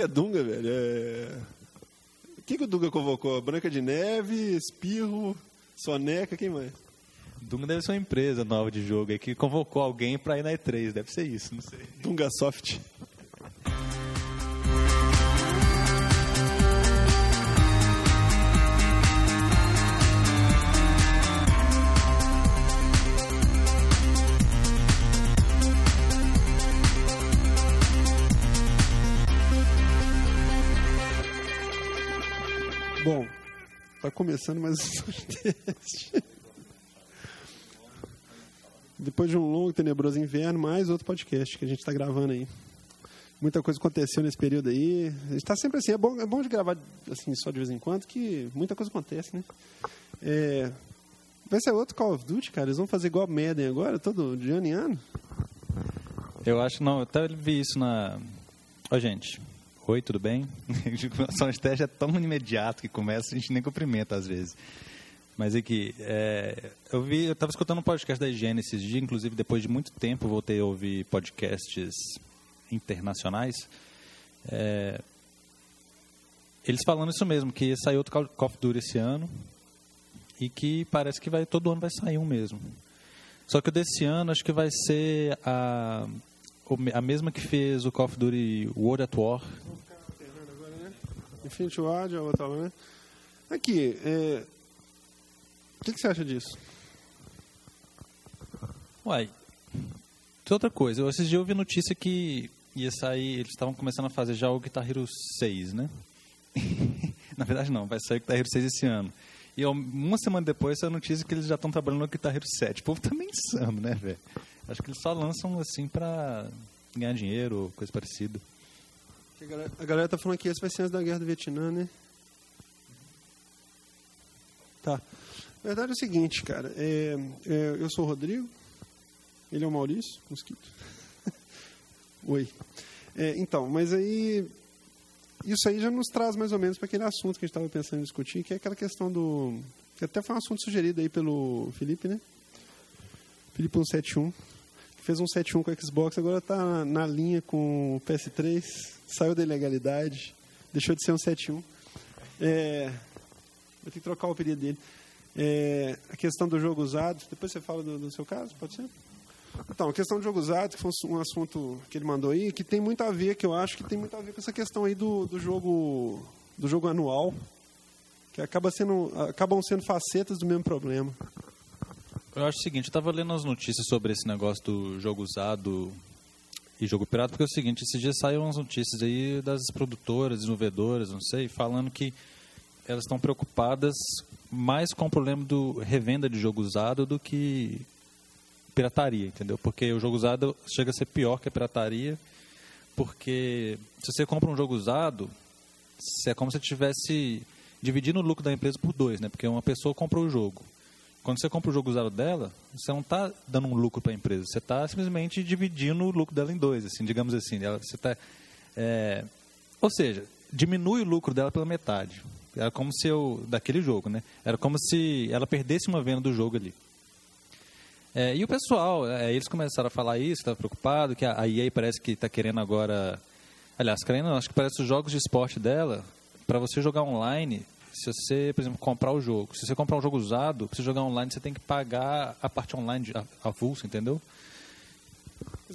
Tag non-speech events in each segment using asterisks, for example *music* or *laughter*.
que é Dunga, velho? É... O que, que o Dunga convocou? Branca de Neve, Espirro, Soneca, quem mais? Dunga deve ser uma empresa nova de jogo aí que convocou alguém pra ir na E3. Deve ser isso, não sei. Dunga Soft. Tá começando mais um. Depois de um longo e tenebroso inverno, mais outro podcast que a gente está gravando aí. Muita coisa aconteceu nesse período aí. Está sempre assim, é bom, é bom de gravar assim só de vez em quando, que muita coisa acontece, né? É, vai ser outro Call of Duty, cara. Eles vão fazer igual Madden agora, todo de ano em ano. Eu acho, não, eu até vi isso na. Ó, gente. Oi, tudo bem? *laughs* A de teste é tão imediato que começa, a gente nem cumprimenta às vezes. Mas aqui, é, eu vi, eu estava escutando um podcast da higiene esses dias, inclusive depois de muito tempo voltei a ouvir podcasts internacionais. É, eles falando isso mesmo, que saiu outro Call of Duty esse ano e que parece que vai todo ano vai sair um mesmo. Só que o desse ano acho que vai ser a a mesma que fez o Call of Duty World at War. Infinity Ward, a outra né? Aqui, é... o que, que, você acha disso? Uai, tem outra coisa. Eu, dias eu vi notícia que ia sair, eles estavam começando a fazer já o Guitar Hero 6, né? *laughs* Na verdade não, vai sair o Guitar Hero 6 esse ano. E uma semana depois saiu a notícia que eles já estão trabalhando no Guitar Hero 7. O povo tá insano, né, velho? Acho que eles só lançam assim pra ganhar dinheiro, coisa parecida. A galera, a galera tá falando que esse vai ser antes da guerra do Vietnã, né? Tá. A verdade é o seguinte, cara. É, é, eu sou o Rodrigo. Ele é o Maurício, mosquito. *laughs* Oi. É, então, mas aí. Isso aí já nos traz mais ou menos para aquele assunto que a gente estava pensando em discutir, que é aquela questão do. Que até foi um assunto sugerido aí pelo Felipe, né? Felipe 171 fez um 7.1 com o Xbox, agora está na linha com o PS3, saiu da ilegalidade, deixou de ser um 7.1. É, ter que trocar o apelido dele. É, a questão do jogo usado, depois você fala do, do, seu caso, pode ser? Então, a questão do jogo usado, que foi um assunto que ele mandou aí, que tem muito a ver, que eu acho que tem muito a ver com essa questão aí do, do jogo do jogo anual, que acaba sendo, acabam sendo facetas do mesmo problema. Eu acho o seguinte, eu estava lendo as notícias sobre esse negócio do jogo usado e jogo pirata, porque é o seguinte, esses dias saíram umas notícias aí das produtoras, desenvolvedoras, não sei, falando que elas estão preocupadas mais com o problema do revenda de jogo usado do que pirataria, entendeu? Porque o jogo usado chega a ser pior que a pirataria, porque se você compra um jogo usado, é como se você estivesse dividindo o lucro da empresa por dois, né? Porque uma pessoa comprou o jogo quando você compra o jogo usado dela, você não está dando um lucro para a empresa, você está simplesmente dividindo o lucro dela em dois, assim, digamos assim. Ela, você tá, é, ou seja, diminui o lucro dela pela metade. Era como se eu daquele jogo, né? Era como se ela perdesse uma venda do jogo ali. É, e o pessoal, é, eles começaram a falar isso, estava preocupado que a, a EA parece que está querendo agora, aliás, querendo, acho que parece os jogos de esporte dela para você jogar online se você, por exemplo, comprar o jogo, se você comprar um jogo usado, para você jogar online, você tem que pagar a parte online avulsa, entendeu?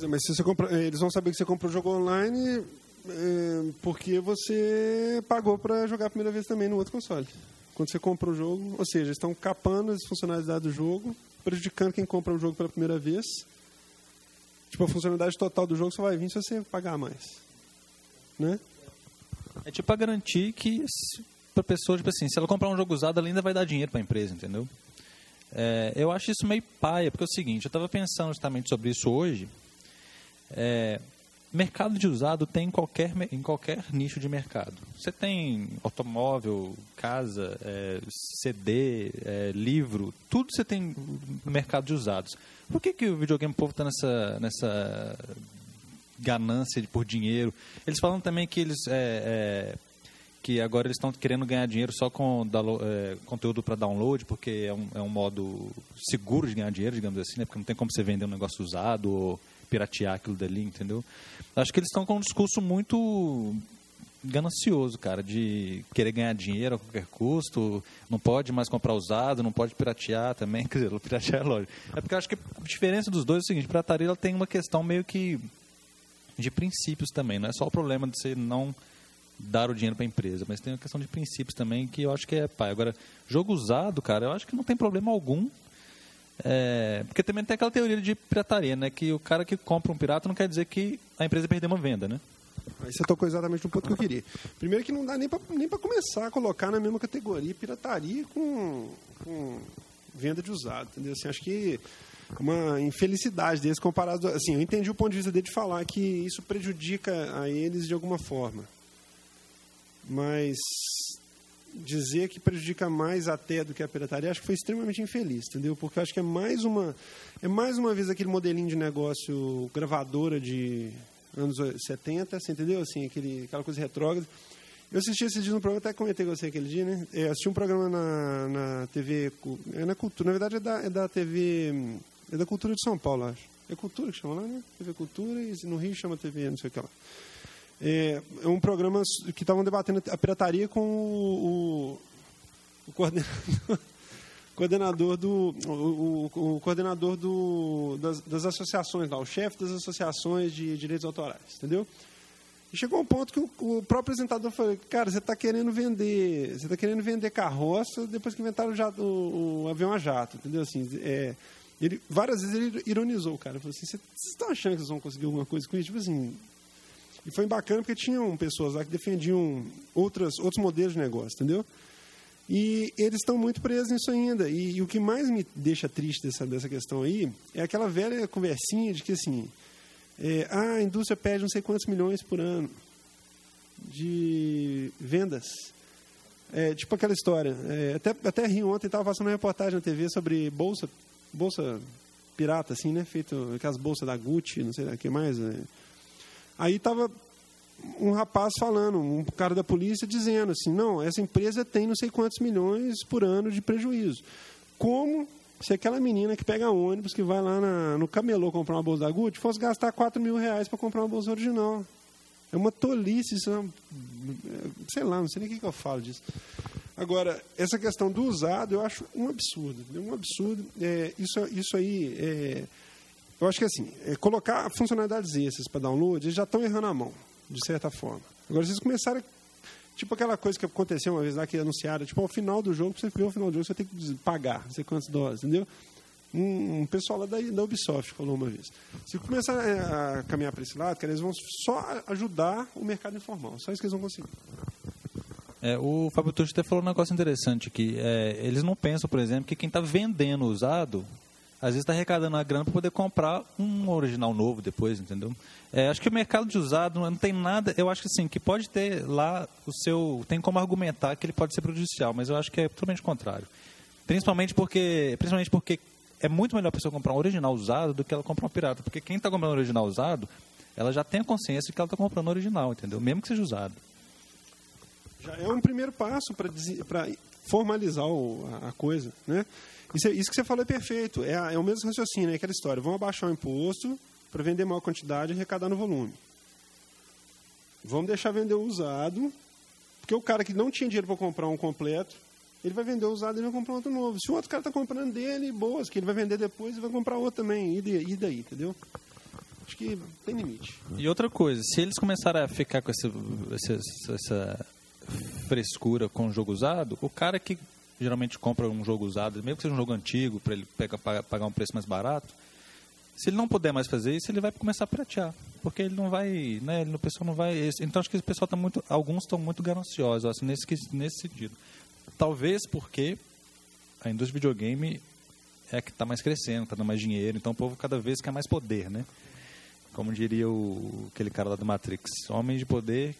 mas se você compra, eh, eles vão saber que você comprou o jogo online é, porque você pagou para jogar a primeira vez também no outro console. Quando você compra o jogo, ou seja, estão capando as funcionalidades do jogo, prejudicando quem compra o jogo pela primeira vez. Tipo, a funcionalidade total do jogo só vai vir se você pagar mais. Né? É tipo para garantir que para pessoa, tipo assim, se ela comprar um jogo usado, ela ainda vai dar dinheiro para a empresa, entendeu? É, eu acho isso meio paia, porque é o seguinte, eu estava pensando justamente sobre isso hoje. É, mercado de usado tem em qualquer, em qualquer nicho de mercado. Você tem automóvel, casa, é, CD, é, livro, tudo você tem no mercado de usados. Por que, que o videogame povo está nessa, nessa ganância por dinheiro? Eles falam também que eles é, é que agora eles estão querendo ganhar dinheiro só com é, conteúdo para download, porque é um, é um modo seguro de ganhar dinheiro, digamos assim, né? porque não tem como você vender um negócio usado ou piratear aquilo dali, entendeu? Acho que eles estão com um discurso muito ganancioso, cara, de querer ganhar dinheiro a qualquer custo, não pode mais comprar usado, não pode piratear também, *laughs* quer dizer, piratear é lógico. É porque eu acho que a diferença dos dois é o seguinte, pirataria ela tem uma questão meio que de princípios também, não é só o problema de você não dar o dinheiro para a empresa, mas tem uma questão de princípios também que eu acho que é pai. Agora, jogo usado, cara, eu acho que não tem problema algum. É, porque também tem aquela teoria de pirataria, né? Que o cara que compra um pirata não quer dizer que a empresa perdeu uma venda, né? Aí você tocou exatamente no ponto que eu queria. Primeiro que não dá nem para nem começar a colocar na mesma categoria pirataria com, com venda de usado, entendeu? Assim, acho que uma infelicidade deles comparado... Assim, eu entendi o ponto de vista dele de falar que isso prejudica a eles de alguma forma. Mas dizer que prejudica mais até do que a pirataria, acho que foi extremamente infeliz, entendeu? Porque acho que é mais uma é mais uma vez aquele modelinho de negócio gravadora de anos 70, você entendeu? Assim, aquele, aquela coisa retrógrada. Eu assisti esse dia no programa, até comentei com você aquele dia, né? Eu assisti um programa na, na TV, é na Cultura, na verdade é da, é da TV, é da Cultura de São Paulo, acho. É Cultura que chama lá, né? TV Cultura e no Rio chama TV, não sei o que lá. É, é um programa que estavam debatendo a pirataria com o, o, o coordenador, *laughs* do o, o, coordenador do, das, das, associações lá, o chefe das associações de direitos autorais, entendeu? E chegou um ponto que o, o próprio apresentador falou, cara, você está querendo vender, você está querendo vender carroça depois que inventaram o, jato, o, avião a jato, entendeu? Assim, é, ele, várias vezes ele ironizou o cara, falou assim, vocês estão achando que vocês vão conseguir alguma coisa com isso? Tipo assim, e foi bacana porque tinham pessoas lá que defendiam outras, outros modelos de negócio, entendeu? E eles estão muito presos nisso ainda. E, e, o que mais me deixa triste dessa, dessa questão aí é aquela velha conversinha de que, assim, é, ah, a indústria perde não sei quantos milhões por ano de vendas. É, tipo aquela história. É, até, até ri ontem, estava passando uma reportagem na TV sobre bolsa, bolsa pirata, assim, né? Feito aquelas bolsas da Gucci, não sei o que mais. É, Aí estava um rapaz falando, um cara da polícia dizendo assim, não, essa empresa tem não sei quantos milhões por ano de prejuízo. Como se aquela menina que pega ônibus, que vai lá na, no camelô comprar uma bolsa da Gucci, fosse gastar 4 mil reais para comprar uma bolsa original. É uma tolice, isso é uma, sei lá, não sei nem o que, que eu falo disso. Agora, essa questão do usado, eu acho um absurdo, um absurdo. É, isso, isso aí é, eu acho que assim, é, colocar funcionalidades essas para download, eles já estão errando a mão, de certa forma. Agora, vocês começaram, tipo aquela coisa que aconteceu uma vez lá, que anunciaram, tipo, ao final do jogo, você ver o final do jogo, você tem que pagar, não sei quantas dólares, entendeu? Um, um, pessoal lá da, da Ubisoft falou uma vez. Se começar a, a caminhar para esse lado, eles vão só ajudar o mercado informal, só isso que eles vão conseguir. É, o Fábio Tucci até falou um negócio interessante que é, eles não pensam, por exemplo, que quem está vendendo usado às vezes está arrecadando a grana para poder comprar um original novo depois, entendeu? É, acho que o mercado de usado não tem nada. Eu acho que sim, que pode ter lá o seu. Tem como argumentar que ele pode ser prejudicial, mas eu acho que é totalmente o contrário. Principalmente porque, principalmente porque é muito melhor a pessoa comprar um original usado do que ela comprar um pirata. Porque quem está comprando um original usado, ela já tem a consciência de que ela está comprando um original, entendeu? Mesmo que seja usado. Já é um primeiro passo para formalizar o, a, a coisa, né? Isso, isso que você falou é perfeito. É, é o mesmo raciocínio, é aquela história. Vamos abaixar o imposto para vender maior quantidade e arrecadar no volume. Vamos deixar vender o usado, porque o cara que não tinha dinheiro para comprar um completo, ele vai vender o usado e vai comprar outro novo. Se o outro cara está comprando dele, boas, que ele vai vender depois e vai comprar outro também. E daí, entendeu? Acho que tem limite. E outra coisa, se eles começarem a ficar com essa, essa, essa frescura com jogo usado, o cara que geralmente compra um jogo usado, mesmo que seja um jogo antigo, para ele pegar, pagar um preço mais barato, se ele não puder mais fazer isso, ele vai começar a pratear. Porque ele não vai, né, o pessoal não vai... Então, acho que o pessoal está muito... Alguns estão muito gananciosos, assim, nesse, nesse sentido. Talvez porque a indústria de videogame é a que está mais crescendo, está dando mais dinheiro, então o povo cada vez quer mais poder, né? Como diria o, aquele cara lá do Matrix, homens de poder,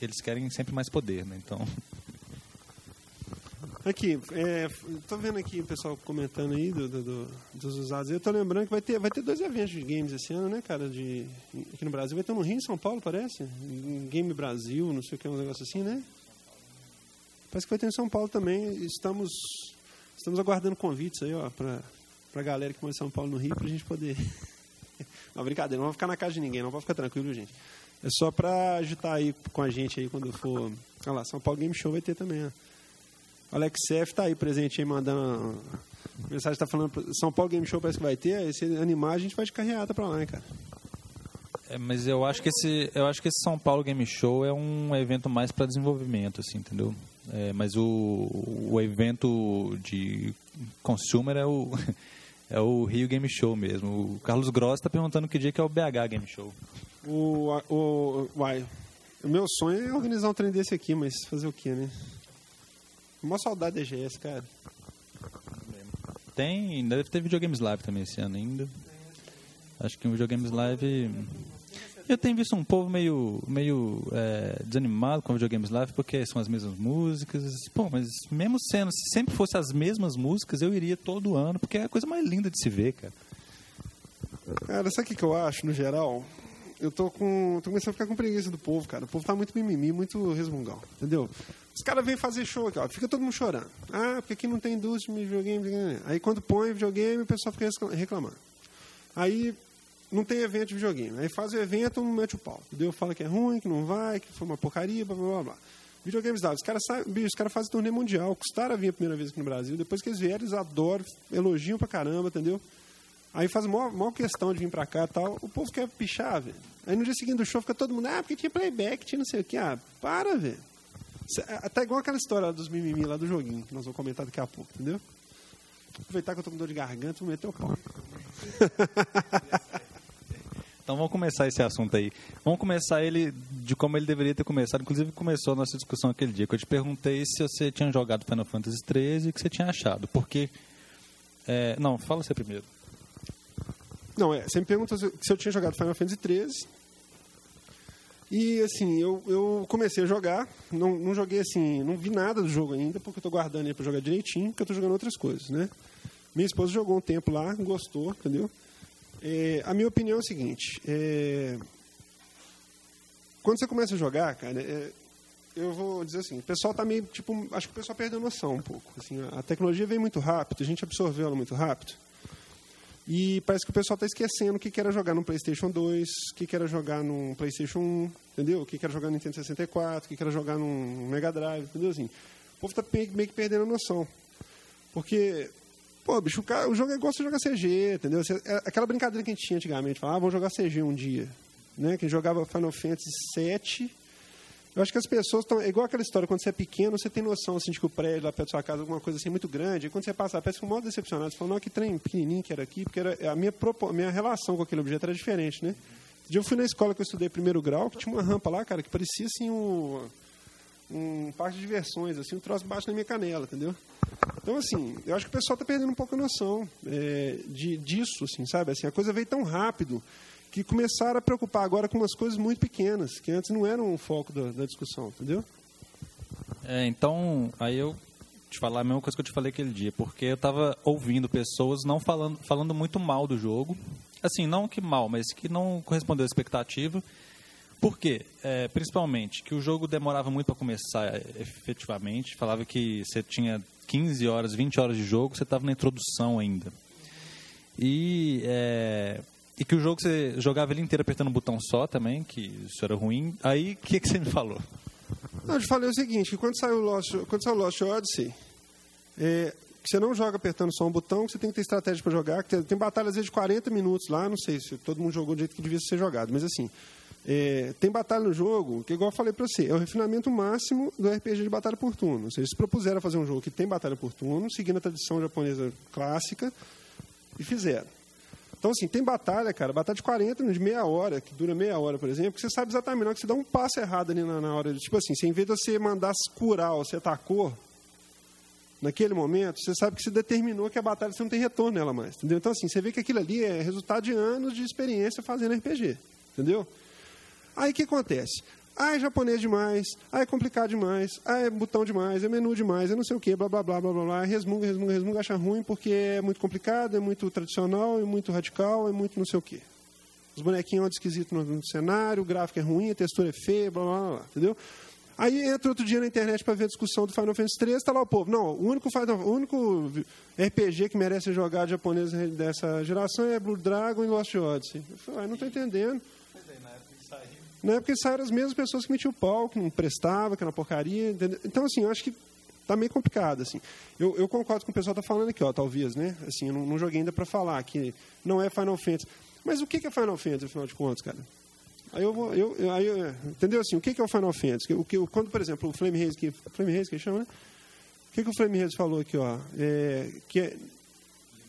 eles querem sempre mais poder, né? Então... *laughs* Aqui, é, vendo aqui o pessoal comentando aí do, do, do, dos usados. Eu estou lembrando que vai ter, vai ter dois eventos de games esse ano, né, cara? De, aqui no Brasil. Vai ter no Rio, em São Paulo, parece? Game Brasil, não sei o que, um negócio assim, né? Parece que vai ter em São Paulo também. Estamos, estamos aguardando convites aí, ó, para a galera que mora em São Paulo no Rio, para a gente poder. *laughs* não, brincadeira, não vai ficar na casa de ninguém, não pode ficar tranquilo, gente. É só pra agitar aí com a gente aí quando for. Olha lá, São Paulo Game Show vai ter também, ó. Alex F tá aí presente aí, mandando. A mensagem tá falando. São Paulo Game Show parece que vai ter. Se animar, a gente vai de carreata pra lá, hein, cara. É, mas eu acho que esse eu acho que esse São Paulo Game Show é um evento mais para desenvolvimento, assim, entendeu? É, mas o, o evento de consumer é o *laughs* é o Rio Game Show mesmo. O Carlos Gross está perguntando que dia que é o BH Game Show. O, o, uai, o meu sonho é organizar um trem desse aqui, mas fazer o quê, né? Uma saudade da EGS, cara. Tem, deve ter videogames live também esse ano ainda. Acho que um videogames live eu tenho visto um povo meio, meio é, desanimado com videogames live porque são as mesmas músicas. Pô, mas mesmo sendo, se sempre fosse as mesmas músicas, eu iria todo ano, porque é a coisa mais linda de se ver, cara. Cara, sabe o que eu acho, no geral? Eu tô com. tô começando a ficar com preguiça do povo, cara. O povo tá muito mimimi, muito resmungão, entendeu? Os caras vêm fazer show aqui, ó. Fica todo mundo chorando. Ah, porque aqui não tem indústria de videogame. Aí quando põe videogame, o pessoal fica reclamando. Aí não tem evento de videogame. Aí faz o evento, mete o pau. Entendeu? Fala que é ruim, que não vai, que foi uma porcaria, blá blá blá. Videogames dados. Os caras os caras fazem torneio mundial. Custaram a vir a primeira vez aqui no Brasil. Depois que eles vieram, eles adoram, elogiam pra caramba, entendeu? Aí faz maior, maior questão de vir pra cá tal. O povo quer pichar, velho. Aí no dia seguinte do show fica todo mundo, ah, porque tinha playback, tinha não sei o que. Ah, para, velho. Até tá igual aquela história dos mimimi lá do joguinho, que nós vamos comentar daqui a pouco, entendeu? Aproveitar que eu tô com dor de garganta, vou meter o pau. *laughs* Então vamos começar esse assunto aí. Vamos começar ele de como ele deveria ter começado. Inclusive começou a nossa discussão aquele dia, que eu te perguntei se você tinha jogado Final Fantasy XIII e o que você tinha achado. Porque... É, não, fala você primeiro. Não, é, você me perguntou se eu tinha jogado Final Fantasy XIII. E assim, eu, eu comecei a jogar, não, não joguei assim, não vi nada do jogo ainda, porque eu estou guardando ele para jogar direitinho, porque eu estou jogando outras coisas, né? Minha esposa jogou um tempo lá, gostou, entendeu? É, a minha opinião é o seguinte: é, quando você começa a jogar, cara, é, eu vou dizer assim, o pessoal está meio, tipo, acho que o pessoal perdeu noção um pouco. Assim, a tecnologia veio muito rápido, a gente absorveu ela muito rápido. E parece que o pessoal está esquecendo o que era jogar no PlayStation 2, o que era jogar no PlayStation 1, entendeu? O que era jogar no Nintendo 64, o que era jogar no Mega Drive, entendeu? Assim, o povo está meio que perdendo a noção. Porque Pô, bicho, o, cara, o jogo é igual você jogar CG, entendeu? É aquela brincadeira que a gente tinha antigamente, falava, ah, vamos jogar CG um dia. Né? Quem jogava Final Fantasy VII. Eu acho que as pessoas estão. É igual aquela história, quando você é pequeno, você tem noção assim, de que o prédio lá perto da sua casa, alguma coisa assim muito grande. E quando você passa, parece que um modo decepcionado. Você fala, não, que trem pequenininho que era aqui, porque era, a minha, a minha relação com aquele objeto era diferente, né? Eu fui na escola que eu estudei primeiro grau, que tinha uma rampa lá, cara, que parecia assim um, um parque de diversões, assim, um troço baixo na minha canela, entendeu? Então, assim, eu acho que o pessoal está perdendo um pouco a noção é, de, disso, assim, sabe? Assim, a coisa veio tão rápido que começaram a preocupar agora com umas coisas muito pequenas, que antes não eram o foco da, da discussão, entendeu? É, então, aí eu te falar a mesma coisa que eu te falei aquele dia, porque eu estava ouvindo pessoas não falando, falando muito mal do jogo, assim, não que mal, mas que não correspondeu à expectativa, por quê? É, principalmente que o jogo demorava muito para começar efetivamente. Falava que você tinha 15 horas, 20 horas de jogo, você estava na introdução ainda. E, é, e que o jogo você jogava ele inteiro apertando um botão só também, que isso era ruim. Aí, o que, que você me falou? Não, eu te falei o seguinte, que quando saiu o Lost, quando saiu o Lost Odyssey, é, que você não joga apertando só um botão, que você tem que ter estratégia para jogar. Que tem, tem batalhas de 40 minutos lá, não sei se todo mundo jogou do jeito que devia ser jogado, mas assim, é, tem batalha no jogo, que igual eu falei para você, é o refinamento máximo do RPG de batalha por turno. Ou eles propuseram fazer um jogo que tem batalha por turno, seguindo a tradição japonesa clássica, e fizeram. Então, assim, tem batalha, cara, batalha de 40, de meia hora, que dura meia hora, por exemplo, que você sabe exatamente, não, que você dá um passo errado ali na, na hora. Tipo assim, se em vez de você mandar curar ou você atacou, naquele momento, você sabe que se determinou que a batalha você não tem retorno nela mais, entendeu? Então, assim, você vê que aquilo ali é resultado de anos de experiência fazendo RPG, entendeu? Aí o que acontece? Ah, é japonês demais, ah, é complicado demais, ah, é botão demais, é menu demais, é não sei o quê, blá, blá, blá, blá, blá, blá, resmunga, resmunga, resmunga, acha ruim porque é muito complicado, é muito tradicional, é muito radical, é muito não sei o quê. Os bonequinhos andam esquisitos no, no, cenário, o gráfico é ruim, a textura é feia, blá, blá, blá, blá entendeu? Aí entra outro dia na internet para ver a discussão do Final Fantasy 3, está lá o povo. Não, o único, o único RPG que merece ser jogado japonês dessa geração é Blue Dragon e Lost Odyssey. Eu falei, ah, não estou entendendo. Na época eles saíram as mesmas pessoas que metiam o pau, que não prestava, que era uma porcaria. Entendeu? Então, assim, eu acho que tá meio complicado, assim. Eu, eu concordo com o pessoal tá falando aqui, ó, talvez, né? Assim, eu não, não joguei ainda para falar que não é Final Fantasy. Mas o que é Final Fantasy, afinal de contas, cara? Aí eu vou, eu, aí eu, entendeu assim, o que é o Final Fantasy? O que, quando, por exemplo, o Flame Haze, que, Flame Haze que chama, né? O que, que o Flame Haze falou aqui, ó? É, que é,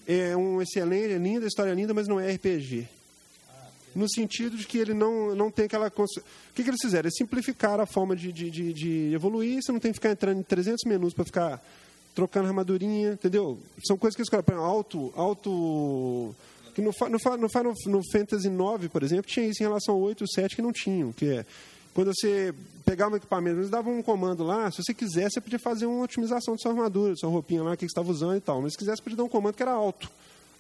é um excelente, é linda, história linda, mas não é RPG. No sentido de que ele não, não tem aquela. O que, que eles fizeram? Eles simplificaram a forma de, de, de, de evoluir, você não tem que ficar entrando em 300 menus para ficar trocando armadurinha, entendeu? São coisas que eles colocam. Auto. auto que no, no, no, no Fantasy 9, por exemplo, tinha isso em relação ao 8 e 7 que não tinham, que é quando você pegava um equipamento, eles davam um comando lá, se você quisesse, você podia fazer uma otimização de sua armadura, sua roupinha lá, que você estava usando e tal. Mas se quisesse, podia dar um comando que era alto.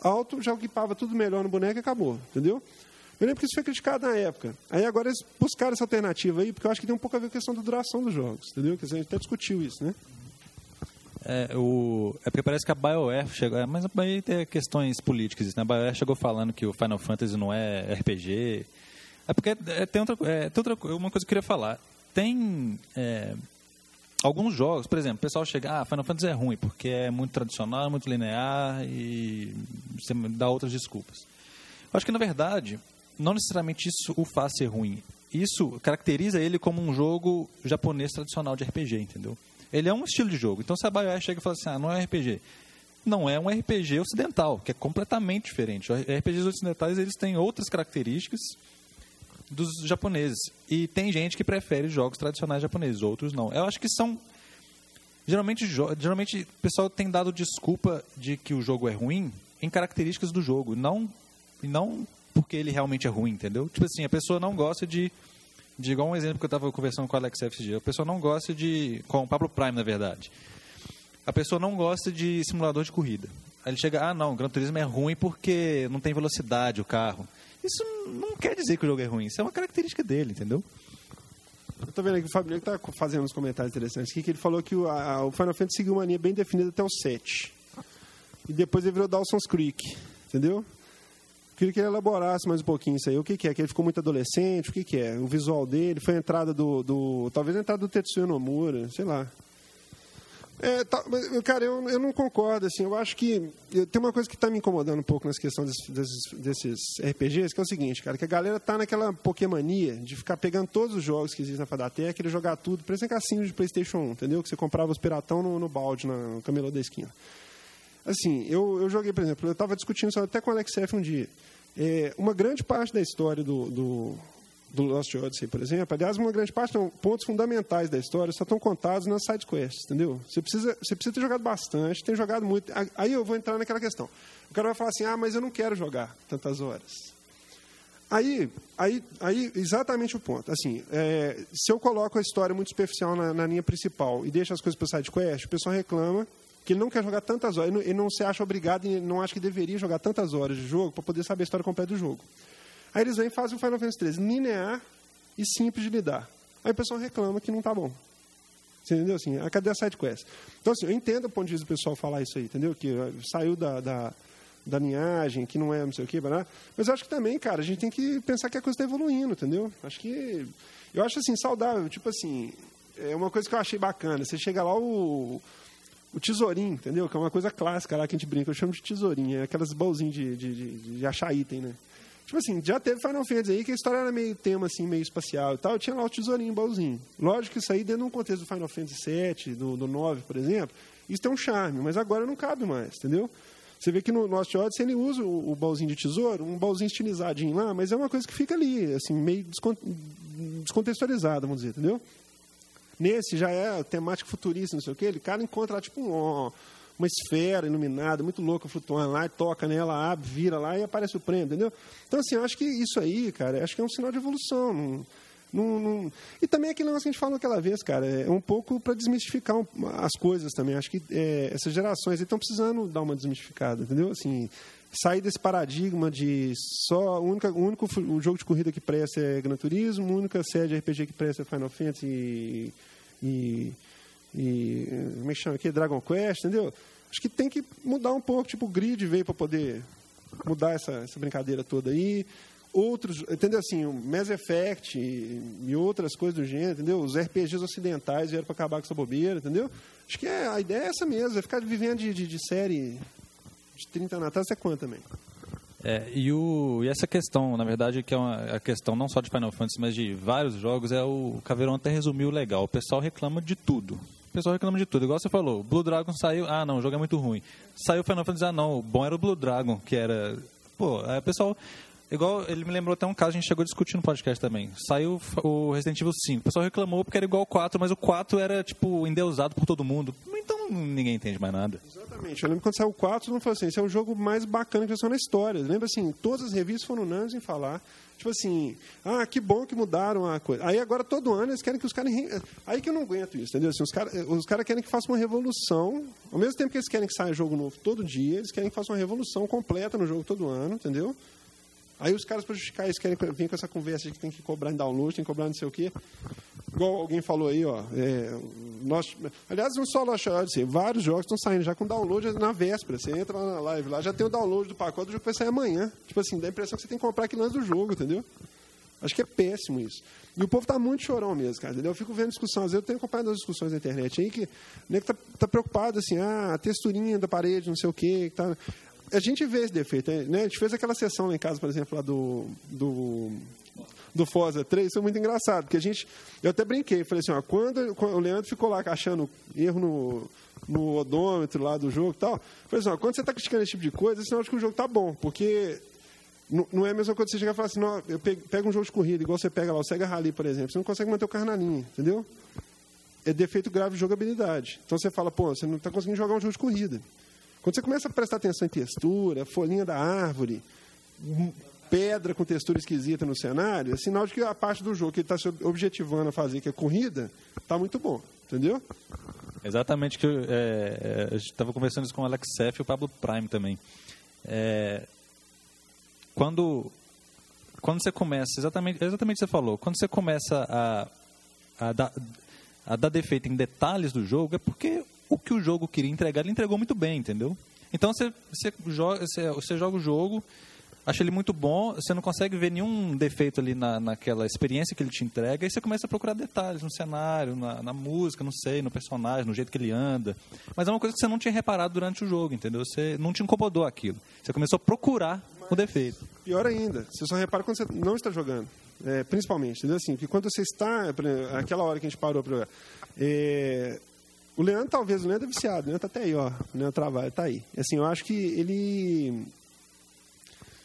Alto já equipava tudo melhor no boneco e acabou, entendeu? Eu lembro que isso foi criticado na época. Aí agora eles buscaram essa alternativa aí, porque eu acho que tem um pouco a ver com a questão da duração dos jogos, entendeu? Que a gente até discutiu isso, né? É, o, é porque parece que a BioWare chegou. É, mas aí tem questões políticas. Né? A BioWare chegou falando que o Final Fantasy não é RPG. É porque é, tem, outra, é, tem outra uma coisa que eu queria falar. Tem é, alguns jogos, por exemplo, o pessoal chega, ah, Final Fantasy é ruim porque é muito tradicional, muito linear e você dá outras desculpas. Eu acho que na verdade, não necessariamente isso o faz ser ruim. Isso caracteriza ele como um jogo japonês tradicional de RPG, entendeu? Ele é um estilo de jogo. Então se a BioWare chega e fala assim, ah, não é RPG. Não é um RPG ocidental, que é completamente diferente. RPGs ocidentais eles têm outras características dos japoneses. E tem gente que prefere jogos tradicionais japoneses, outros não. Eu acho que são geralmente geralmente o pessoal tem dado desculpa de que o jogo é ruim em características do jogo, não não porque ele realmente é ruim, entendeu? Tipo assim, a pessoa não gosta de de igual um exemplo que eu estava conversando com o Alex esse. A pessoa não gosta de. com o Pablo Prime, na verdade. A pessoa não gosta de simulador de corrida. Aí ele chega, ah, não, o Gran Turismo é ruim porque não tem velocidade o carro. Isso não quer dizer que o jogo é ruim, isso é uma característica dele, entendeu? Eu tô vendo aqui o Fabinho está fazendo uns comentários interessantes aqui, que ele falou que o, a, o Final Fantasy seguiu uma linha bem definida até o 7. E depois ele virou Dawson's Creek, entendeu? Queria que ele elaborasse mais um pouquinho isso aí. O que, que é? Que ele ficou muito adolescente? O que, que é? O visual dele? Foi a entrada do. do talvez a entrada do Tetsuya Nomura, sei lá. É, tá, cara, eu, eu não concordo. Assim, eu acho que. Eu, tem uma coisa que está me incomodando um pouco nessa questão desses, desses, desses, RPGs, que é o seguinte, cara, que a galera tá naquela Pokémonia de ficar pegando todos os jogos que existem na Fadatec e jogar tudo, parece um cassinho de PlayStation 1, entendeu? Que você comprava os piratão no, no balde, na, no camelô da esquina. Assim, eu, eu joguei, por exemplo, eu estava discutindo isso até com o Alex F um dia. É, uma grande parte da história do, do, do Lost Odyssey, por exemplo, aliás, uma grande parte, não, pontos fundamentais da história só estão contados nas side quests, entendeu? Você precisa, você precisa ter jogado bastante, ter jogado muito. Aí eu vou entrar naquela questão. O cara vai falar assim: ah, mas eu não quero jogar tantas horas. Aí, aí, aí exatamente o ponto. Assim, é, se eu coloco a história muito superficial na, na linha principal e deixo as coisas para side quest, o pessoal reclama que ele não quer jogar tantas horas, ele não, ele não se acha obrigado e não acha que deveria jogar tantas horas de jogo para poder saber a história completa do jogo. Aí eles vêm e fazem o Final Fantasy 13 linear e simples de lidar. Aí o pessoal reclama que não está bom. Você entendeu? Assim, a cadê a side quest? Então, assim, eu entendo o ponto de vista do pessoal falar isso aí, entendeu? Que saiu da, da, da linhagem, que não é não sei o quê, mas acho que também, cara, a gente tem que pensar que a coisa está evoluindo, entendeu? Acho que. Eu acho assim, saudável, tipo assim, é uma coisa que eu achei bacana. Você chega lá, o, o tesourinho, entendeu? Que é uma coisa clássica lá que a gente brinca, eu chamo de tesourinho, é aquelas bolzinhas de, de, de, de achar item, né? Tipo assim, já teve Final Fantasy aí que a história era meio tema, assim, meio espacial e tal, tinha lá o tesourinho, o baúzinho. Lógico que isso aí, dentro de um contexto do Final Fantasy VII, do, do 9, por exemplo, isso tem um charme, mas agora não cabe mais, entendeu? Você vê que no Lost Odyssey ele usa o, o baúzinho de tesouro, um baúzinho estilizadinho lá, mas é uma coisa que fica ali, assim, meio descontextualizada, vamos dizer, entendeu? Nesse já é temática futurista, não sei o quê. Ele, cara, encontra lá, tipo, um, uma esfera iluminada, muito louca, flutuando lá, e toca nela, abre, vira lá e aparece o prêmio, entendeu? Então, assim, eu acho que isso aí, cara, acho que é um sinal de evolução. Não, não, não... E também aquele negócio que a gente falou aquela vez, cara, é um pouco para desmistificar as coisas também. Acho que é, essas gerações estão precisando dar uma desmistificada, entendeu? Assim, sair desse paradigma de só o único, o único o jogo de corrida que presta é Gran Turismo, a única série de RPG que presta é Final Fantasy e, e, e como é que chama aqui? Dragon Quest, entendeu? Acho que tem que mudar um pouco, tipo, o grid veio para poder mudar essa, essa brincadeira toda aí. outros, entendeu? Assim, o Mass Effect e, e outras coisas do gênero, entendeu? Os RPGs ocidentais vieram para acabar com essa bobeira, entendeu? Acho que é, a ideia é essa mesmo, é ficar vivendo de, de, de série de 30 anos atrás, é quanto também? É, e, o, e essa questão, na verdade, que é uma, a questão não só de Final Fantasy, mas de vários jogos, é o, o Caveirão até resumiu legal. O pessoal reclama de tudo. O pessoal reclama de tudo. Igual você falou, Blue Dragon saiu, ah não, o jogo é muito ruim. Saiu Final Fantasy, ah não, o bom era o Blue Dragon, que era... Pô, o pessoal Igual, ele me lembrou até um caso, a gente chegou a discutir no podcast também. Saiu o Resident Evil 5. O pessoal reclamou porque era igual ao 4, mas o 4 era, tipo, endeusado por todo mundo. Então ninguém entende mais nada. Exatamente. Eu lembro quando saiu o 4, todo mundo falou assim, esse é o jogo mais bacana que já na história. Lembra assim, todas as revistas foram unânimes em falar. Tipo assim, ah, que bom que mudaram a coisa. Aí agora todo ano eles querem que os caras. Aí que eu não aguento isso, entendeu? Assim, os caras os cara querem que faça uma revolução. Ao mesmo tempo que eles querem que saia jogo novo todo dia, eles querem que faça uma revolução completa no jogo todo ano, entendeu? Aí os caras, para justificar isso, querem vir com essa conversa de que tem que cobrar em download, tem que cobrar não sei o quê. Igual alguém falou aí, ó. É, nós, aliás, não só Lost Odyssey, vários jogos estão saindo já com download na véspera. Você entra lá na live lá, já tem o download do pacote, o jogo vai sair amanhã. Tipo assim, dá a impressão que você tem que comprar aquilo antes do jogo, entendeu? Acho que é péssimo isso. E o povo está muito chorão mesmo, cara. Entendeu? Eu fico vendo discussão, às vezes eu tenho acompanhado as discussões na internet aí que o nego está tá preocupado assim, ah, a texturinha da parede, não sei o quê. Tá a gente vê esse defeito. Né? A gente fez aquela sessão lá em casa, por exemplo, lá do, do, do Forza 3, isso é muito engraçado, porque a gente, eu até brinquei, falei assim, ó, quando, quando o Leandro ficou lá achando erro no, no odômetro lá do jogo e tal, falei assim, ó, quando você está criticando esse tipo de coisa, é sinal de que o jogo está bom, porque não, é a mesma coisa você chegar e falar assim, não, eu pego, pego, um jogo de corrida, igual você pega lá o Sega Rally, por exemplo, você não consegue manter o carro na linha, entendeu? É defeito grave de jogabilidade. Então você fala, pô, você não está conseguindo jogar um jogo de corrida. Quando você começa a prestar atenção em textura, folhinha da árvore, pedra com textura esquisita no cenário, é sinal de que a parte do jogo que ele está se objetivando a fazer, que é corrida, está muito bom. Entendeu? Exatamente que eu é, é estava conversando isso com o Alex Seff e o Pablo Prime também. É, quando, quando você começa, exatamente, exatamente o que você falou, quando você começa a, a, dar, a dar defeito em detalhes do jogo, é porque o que o jogo queria entregar, ele entregou muito bem, entendeu? Então você, você, joga, você, você joga o jogo, acha ele muito bom, você não consegue ver nenhum defeito ali na, naquela experiência que ele te entrega, e você começa a procurar detalhes no cenário, na, na, música, não sei, no personagem, no jeito que ele anda. Mas é uma coisa que você não tinha reparado durante o jogo, entendeu? Você não te incomodou aquilo. Você começou a procurar Mas, o defeito. Pior ainda, você só repara quando você não está jogando. É, principalmente, entendeu? Assim, que quando você está, aquela hora que a gente parou para é, o Leandro, talvez, o Leandro é viciado. O Leandro tá até aí, ó. O Leandro trabalha, tá aí. Assim, eu acho que ele...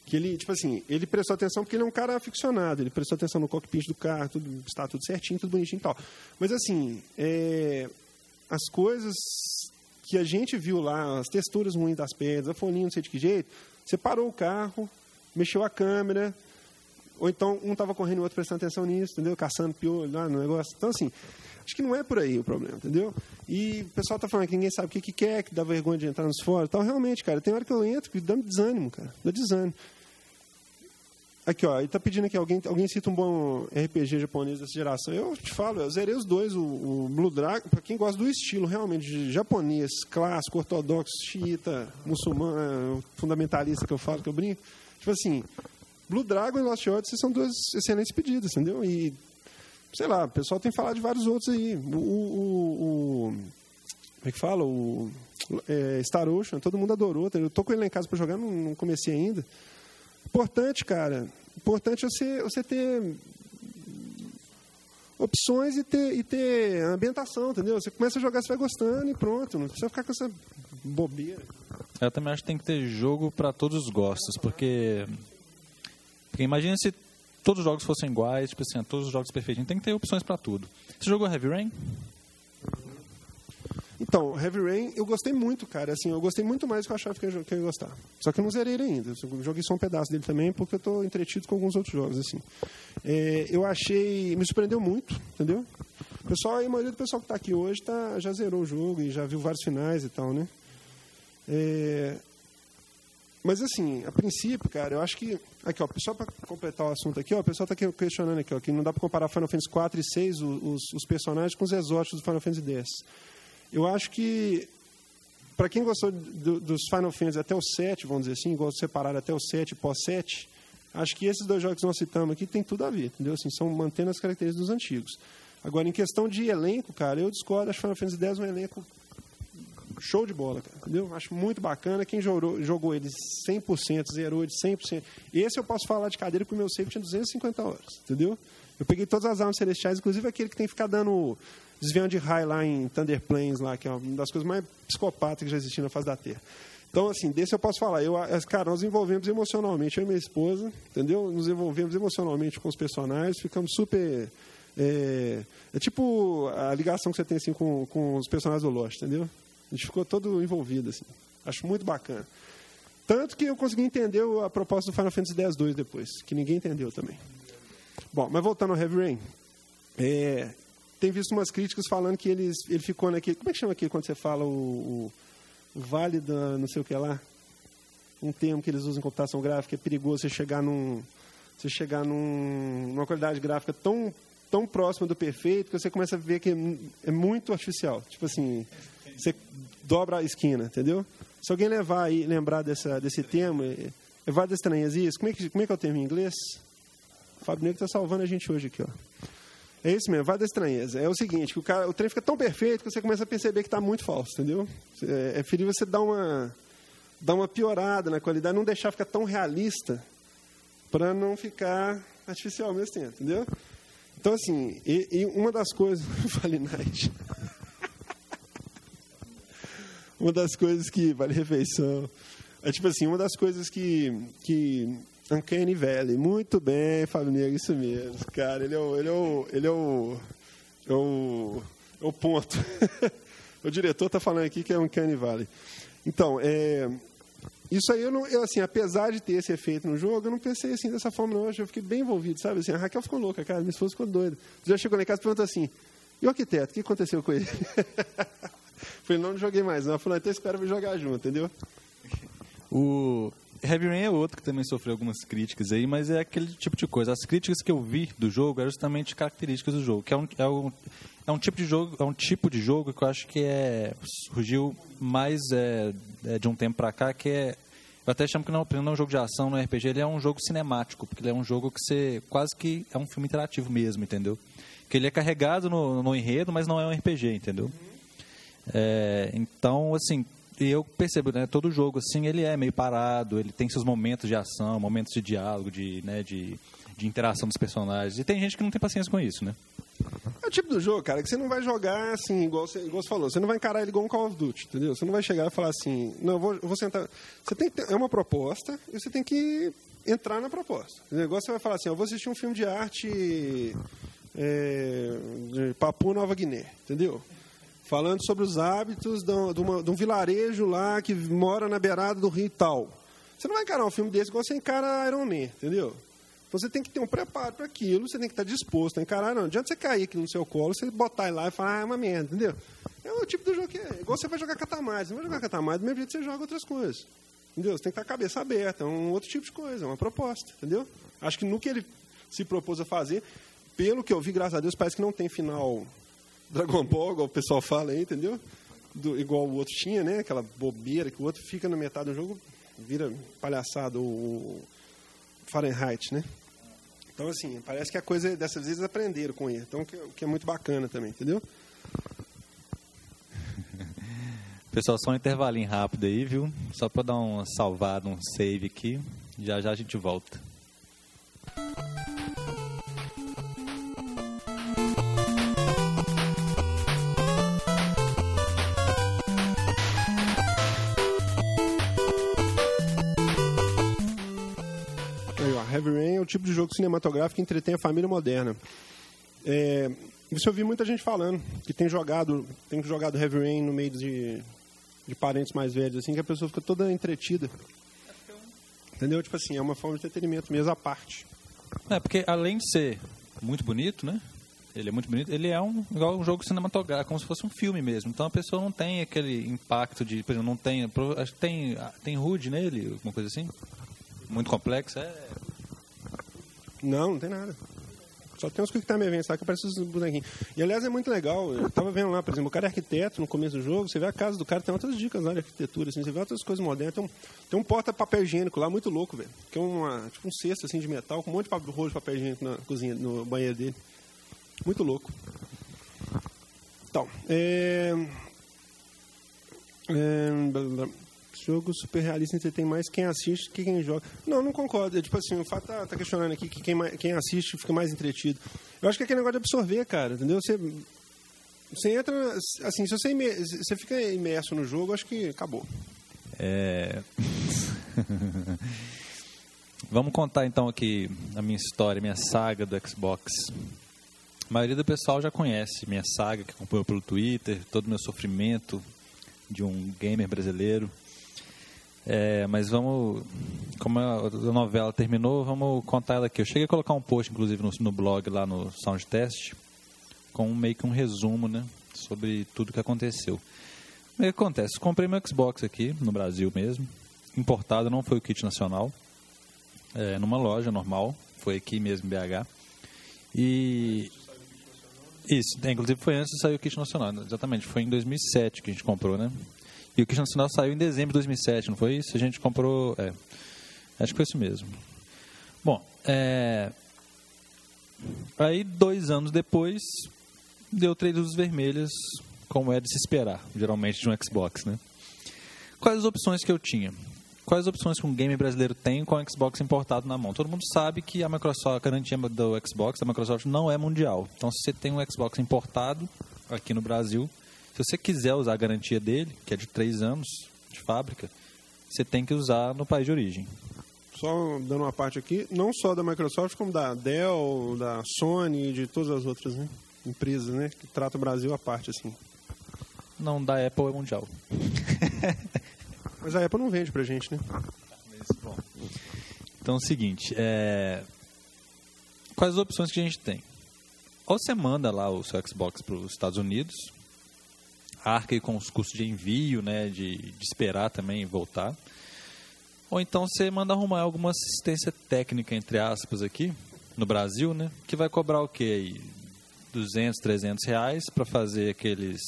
Que ele, tipo assim, ele prestou atenção porque ele é um cara aficionado. Ele prestou atenção no cockpit do carro, tudo, está tudo certinho, tudo bonitinho e tal. Mas, assim, é, as coisas que a gente viu lá, as texturas ruins das pedras, a folhinha, não sei de que jeito, você parou o carro, mexeu a câmera, ou então um estava correndo e o outro prestando atenção nisso, entendeu? Caçando piolho lá no negócio. Então, assim, Acho que não é por aí o problema, entendeu? E o pessoal tá falando que ninguém sabe o que, que quer, que dá vergonha de entrar nos fóruns. Então, realmente, cara, tem hora que eu entro que dá desânimo, cara. Dá desânimo. Aqui, ó, ele tá pedindo aqui, alguém, alguém cita um bom RPG japonês dessa geração. Eu te falo, eu zerei os dois, o, o Blue Dragon, para quem gosta do estilo realmente japonês, clássico, ortodoxo, xiita, muçulmano, fundamentalista que eu falo, que eu brinco. Tipo assim, Blue Dragon e Lost Odyssey são duas excelentes pedidas, entendeu? E sei lá, o pessoal tem falado de vários outros aí. O, o, o como é que fala? O é, Star Ocean, todo mundo adorou. Eu tô com ele lá em casa para jogar, não, não, comecei ainda. Importante, cara. Importante é você, você ter opções e ter, e ter ambientação, entendeu? Você começa a jogar, você vai gostando e pronto. Não precisa ficar com essa bobeira. Eu também acho que tem que ter jogo para todos os gostos, porque porque imagina se todos os jogos fossem iguais, tipo assim, todos os jogos perfeitinhos. Tem que ter opções para tudo. Você jogou Heavy Rain? Então, Heavy Rain, eu gostei muito, cara. Assim, eu gostei muito mais do que eu achava que eu, ia gostar. Só que eu não zerei ele ainda. Eu joguei só um pedaço dele também, porque eu estou entretido com alguns outros jogos, assim. É, eu achei... Me surpreendeu muito, entendeu? O pessoal, a maioria do pessoal que está aqui hoje tá, já zerou o jogo e já viu vários finais e tal, né? É, mas assim, a princípio, cara, eu acho que. Aqui, ó, só para completar o assunto aqui, ó, o pessoal está questionando aqui, ó, que não dá para comparar Final Fantasy 4 e 6, os, os personagens, com os exóticos do Final Fantasy X. Eu acho que, para quem gostou do, dos Final Fantasy até o 7, vamos dizer assim, igual separar até o 7 e pós-7, Acho que esses dois jogos que nós citamos aqui tem tudo a ver, entendeu? Assim, são mantendo as características dos antigos. Agora, em questão de elenco, cara, eu discordo. Acho que Final Fantasy X é um elenco show de bola, cara, entendeu? Acho muito bacana. Quem jogou, jogou ele 100%, zerou de 100%. Esse eu posso falar de cadeira porque o meu save tinha 250 horas, entendeu? Eu peguei todas as armas celestiais, inclusive aquele que tem que ficar dando desviando de raio lá em Thunder Plains, lá, que é uma das coisas mais psicopatas que já existiram na face da Terra. Então, assim, desse eu posso falar. Eu, cara, nós envolvemos emocionalmente, eu e minha esposa, entendeu? Nos envolvemos emocionalmente com os personagens, ficamos super. É, é tipo a ligação que você tem assim, com, com os personagens do Lost, entendeu? A gente ficou todo envolvido, assim. Acho muito bacana. Tanto que eu consegui entender a proposta do Final Fantasy X-2 depois, que ninguém entendeu também. Bom, mas voltando ao Heavy Rain. É, tem visto umas críticas falando que eles, ele ficou naquele... Como é que chama aqui quando você fala o, o, vale da não sei o que lá? Um termo que eles usam em computação gráfica, é perigoso você chegar num... Você chegar num, numa qualidade gráfica tão, tão próxima do perfeito que você começa a ver que é muito artificial. Tipo assim, você dobra a esquina, entendeu? Se alguém levar aí, lembrar dessa, desse termo, é, é várias estranhas. Como é, que, como é que é o termo em inglês? O Fábio Negro está salvando a gente hoje aqui, ó. É isso mesmo, vai da estranheza. É o seguinte, que o, cara, o trem fica tão perfeito que você começa a perceber que está muito falso, entendeu? É, é feliz você dar uma, dar uma piorada na qualidade, não deixar ficar tão realista para não ficar artificial ao mesmo tempo, entendeu? Então, assim, e, e uma das coisas... *laughs* Vale Night. Uma das coisas que... Vale refeição. É tipo assim, uma das coisas que, que Uncanny Valley. Muito bem, Fábio Negro, isso mesmo. Cara, ele é o, ele é o, ele é o, é o, é o ponto. *laughs* o diretor está falando aqui que é Uncanny Valley. Então, é, isso aí, eu, não, eu, assim, apesar de ter esse efeito no jogo, eu não pensei assim dessa forma, não. Eu fiquei bem envolvido, sabe? Assim, a Raquel ficou louca, cara. Minha esposa ficou doida. Já chegou em casa e perguntou assim, e o arquiteto, o que aconteceu com ele? *laughs* Falei, não, não joguei mais, não. Ela falou, então espera eu jogar junto, entendeu? O, Heavy Rain é outro que também sofreu algumas críticas aí, mas é aquele tipo de coisa. As críticas que eu vi do jogo eram justamente características do jogo, que é um, é um, é um tipo de jogo, é um tipo de jogo que eu acho que é surgiu mais é, é de um tempo para cá, que é eu até chamo que não, não é um jogo de ação, não é RPG, ele é um jogo cinemático, porque ele é um jogo que você quase que é um filme interativo mesmo, entendeu? Que ele é carregado no, no enredo, mas não é um RPG, entendeu? É, então, assim, eu percebo, né, todo jogo assim, ele é meio parado, ele tem seus momentos de ação, momentos de diálogo, de, né, de, de interação dos personagens. E tem gente que não tem paciência com isso, né? É o tipo do jogo, cara, que você não vai jogar assim, igual você, igual você falou, você não vai encarar ele igual um Call of Duty, entendeu? Você não vai chegar e falar assim, não, eu vou, eu vou sentar. Você tem ter, é uma proposta e você tem que entrar na proposta. O negócio você vai falar assim, eu vou assistir um filme de arte é, de Papua Nova Guiné, entendeu? Falando sobre os hábitos de, uma, de, um vilarejo lá que mora na beirada do rio tal. Você não vai encarar um filme desse igual você encara Iron Man, entendeu? Então você tem que ter um preparo para aquilo, você tem que estar disposto a encarar. Não adianta você cair aqui no seu colo, você botar lá e falar, ah, é uma merda, entendeu? É o tipo do jogo que é. Igual você vai jogar catamais. Você não vai jogar catamais do mesmo jeito você joga outras coisas. Entendeu? Você tem que estar com a cabeça aberta, é um outro tipo de coisa, é uma proposta, entendeu? Acho que no que ele se propôs a fazer, pelo que eu vi, graças a Deus, parece que não tem final Dragon Ball, igual o pessoal fala aí, entendeu? Do, igual o outro tinha, né? Aquela bobeira que o outro fica na metade do jogo, vira palhaçada, o Fahrenheit, né? Então, assim, parece que a coisa, dessas vezes, aprenderam com ele. Então, que, que é muito bacana também, entendeu? *laughs* Pessoal, só um intervalinho rápido aí, viu? Só para dar uma salvada, um save aqui. Já já a gente volta. Tipo de jogo cinematográfico que entretém a família moderna. É, isso eu vi muita gente falando, que tem jogado, tem jogado Heavy Rain no meio de, de parentes mais velhos, assim, que a pessoa fica toda entretida. Entendeu? Tipo assim, é uma forma de entretenimento mesmo à parte. É, porque além de ser muito bonito, né? Ele é muito bonito, ele é um, igual um jogo cinematográfico, como se fosse um filme mesmo. Então a pessoa não tem aquele impacto de, por exemplo, não tem, acho que tem, tem HUD nele, alguma coisa assim? Muito complexo, é não, não tem nada. Só tem uns Quick Time Events lá que aparecem os bonequinhos. E aliás é muito legal. Eu tava vendo lá, por exemplo, o cara é arquiteto no começo do jogo, você vê a casa do cara, tem outras dicas lá de arquitetura, assim, você vê outras coisas modernas. Tem um, tem um porta-papel higiênico lá muito louco, velho. Que é uma, tipo um cesto assim de metal com um monte de rolo de papel higiênico na cozinha, no banheiro dele. Muito louco. Então, é... é jogo super realista tem mais quem assiste que quem joga. Não, não concordo. É, tipo assim, o fato tá, tá questionando aqui que quem, quem assiste fica mais entretido. Eu acho que é aquele negócio de absorver, cara, entendeu? Você, você entra, assim, se você, você fica imerso no jogo, acho que acabou. É... *laughs* Vamos contar então aqui a minha história, minha saga do Xbox. A maioria do pessoal já conhece minha saga, que acompanhou pelo Twitter, todo o meu sofrimento de um gamer brasileiro. É, mas vamos, como a novela terminou, vamos contar ela aqui. Eu cheguei a colocar um post, inclusive, no, no blog lá no Soundtest, com meio que um resumo, né, sobre tudo que aconteceu. O que acontece? Comprei meu Xbox aqui, no Brasil mesmo, importado, não foi o kit nacional, é, numa loja normal, foi aqui mesmo BH. E isso, é, inclusive foi antes de sair o kit nacional, exatamente, foi em 2007 que a gente comprou, né? E o Christian Nacional saiu em dezembro de 2007, não foi isso? A gente comprou. É, acho que foi isso mesmo. Bom, é, aí dois anos depois deu três luzes vermelhas, como é de se esperar, geralmente de um Xbox, né? Quais as opções que eu tinha? Quais as opções que um game brasileiro tem com o Xbox importado na mão? Todo mundo sabe que a Microsoft, a garantia do Xbox, da Microsoft não é mundial. Então, se você tem um Xbox importado aqui no Brasil, se você quiser usar a garantia dele, que é de três anos de fábrica, você tem que usar no país de origem. Só dando uma parte aqui, não só da Microsoft, como da Dell, da Sony e de todas as outras né, empresas né, que tratam o Brasil à parte. assim. Não, da Apple é mundial. *laughs* Mas a Apple não vende pra gente, né? bom. Então é o seguinte, é... quais as opções que a gente tem? Ou você manda lá o seu Xbox para os Estados Unidos, arca com os custos de envio, né, de, de esperar também voltar. Ou então você manda arrumar alguma assistência técnica, entre aspas, aqui, no Brasil, né, que vai cobrar o quê? 200, 300 reais para fazer aqueles...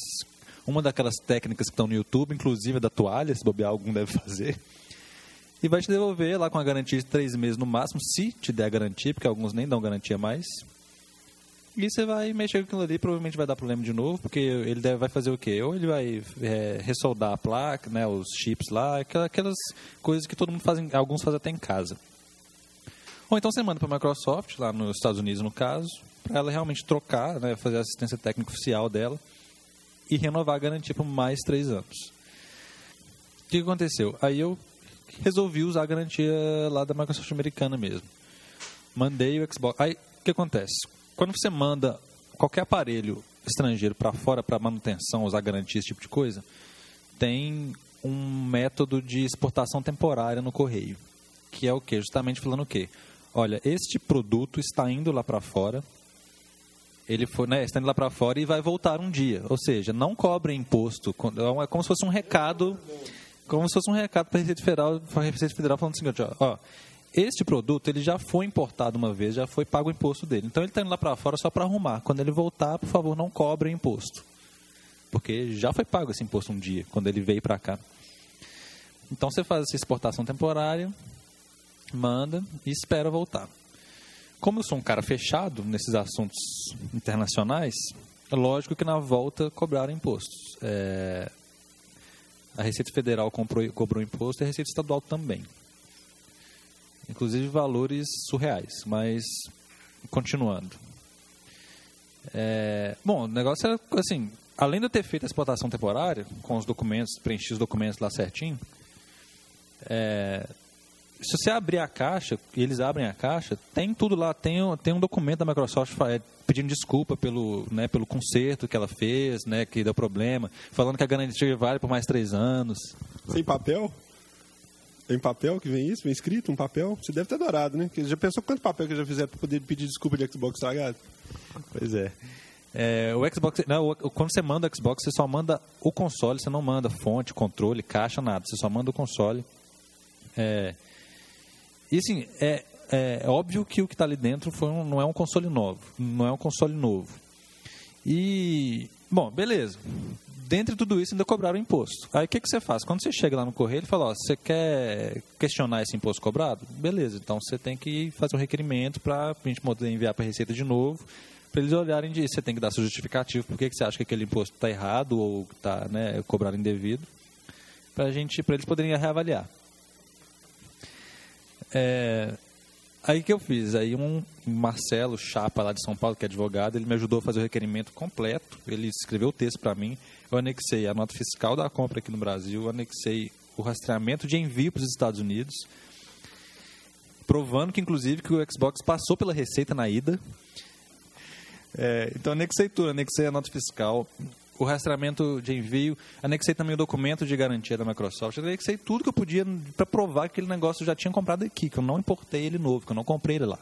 Uma daquelas técnicas que estão no YouTube, inclusive da toalha, se bobear algum deve fazer. E vai te devolver lá com a garantia de três meses no máximo, se te der a garantia, porque alguns nem dão garantia mais. E você vai mexer com aquilo ali, provavelmente vai dar problema de novo, porque ele deve, vai fazer o quê? Ou ele vai é, ressoldar a placa, né, os chips lá, aquelas coisas que todo mundo faz, alguns fazem até em casa. Ou então você manda para a Microsoft, lá nos Estados Unidos no caso, para ela realmente trocar, né, fazer a assistência técnica oficial dela e renovar a garantia por mais três anos. O que aconteceu? Aí eu resolvi usar a garantia lá da Microsoft americana mesmo. Mandei o Xbox. Aí o que acontece? Quando você manda qualquer aparelho estrangeiro para fora para manutenção, usar garantia, esse tipo de coisa, tem um método de exportação temporária no correio, que é o que? Justamente falando o quê? Olha, este produto está indo lá para fora, ele foi, né, está indo lá para fora e vai voltar um dia. Ou seja, não cobre imposto. É como se fosse um recado, como se fosse um recado para a Receita Federal, Federal falando o seguinte, ó, ó este produto ele já foi importado uma vez, já foi pago o imposto dele. Então ele está indo lá para fora só para arrumar. Quando ele voltar, por favor, não cobre imposto. Porque já foi pago esse imposto um dia, quando ele veio para cá. Então você faz essa exportação temporária, manda e espera voltar. Como eu sou um cara fechado nesses assuntos internacionais, é lógico que na volta cobraram impostos. É... A Receita Federal comprou, cobrou imposto e a Receita Estadual também inclusive valores surreais. Mas, continuando. É, bom, o negócio é assim: além de eu ter feito a exportação temporária, com os documentos, preenchi os documentos lá certinho, é, se você abrir a caixa, e eles abrem a caixa, tem tudo lá, tem, tem um documento da Microsoft é, pedindo desculpa pelo, né, pelo conserto que ela fez, né, que deu problema, falando que a garantia vale por mais três anos. Sem papel? Tem papel que vem isso? Vem escrito um papel? Você deve ter adorado, né? Porque já pensou quanto papel que já fizeram para poder pedir desculpa de Xbox estragado? Pois é. é. o Xbox, não, quando você manda o Xbox, você só manda o console, você não manda fonte, controle, caixa, nada. Você só manda o console. É, e assim, é, é, é óbvio que o que está ali dentro foi um, não é um console novo. Não é um console novo. E, bom, beleza. Dentre tudo isso, ainda cobraram imposto. Aí o que, que você faz? Quando você chega lá no correio, ele fala: ó, você quer questionar esse imposto cobrado? Beleza, então você tem que fazer um requerimento para a gente poder enviar para a Receita de novo, para eles olharem disso. Você tem que dar seu justificativo por que você acha que aquele imposto está errado ou está né, cobrado indevido, para eles poderem reavaliar. É, Aí que eu fiz? Aí um Marcelo Chapa lá de São Paulo, que é advogado, ele me ajudou a fazer o requerimento completo. Ele escreveu o texto para mim. Eu anexei a nota fiscal da compra aqui no Brasil, anexei o rastreamento de envio para os Estados Unidos, provando que inclusive que o Xbox passou pela receita na ida. É, então anexei tudo, anexei a nota fiscal, o rastreamento de envio, anexei também o documento de garantia da Microsoft, anexei tudo que eu podia para provar que aquele negócio já tinha comprado aqui, que eu não importei ele novo, que eu não comprei ele lá.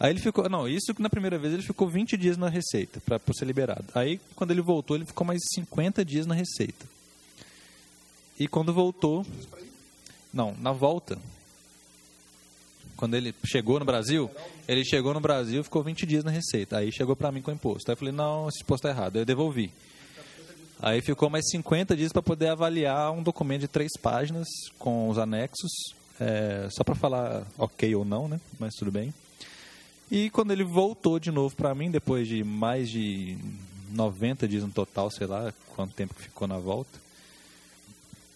Aí ele ficou, não, isso que na primeira vez ele ficou 20 dias na receita para ser liberado. Aí quando ele voltou, ele ficou mais 50 dias na receita. E quando voltou, não, na volta, quando ele chegou no Brasil, ele chegou no Brasil, ficou 20 dias na receita. Aí chegou para mim com imposto. Aí eu falei, não, esse imposto está errado. Aí eu devolvi. Aí ficou mais 50 dias para poder avaliar um documento de três páginas com os anexos, é, só para falar ok ou não, né? Mas tudo bem. E quando ele voltou de novo para mim, depois de mais de 90 dias no total, sei lá quanto tempo que ficou na volta,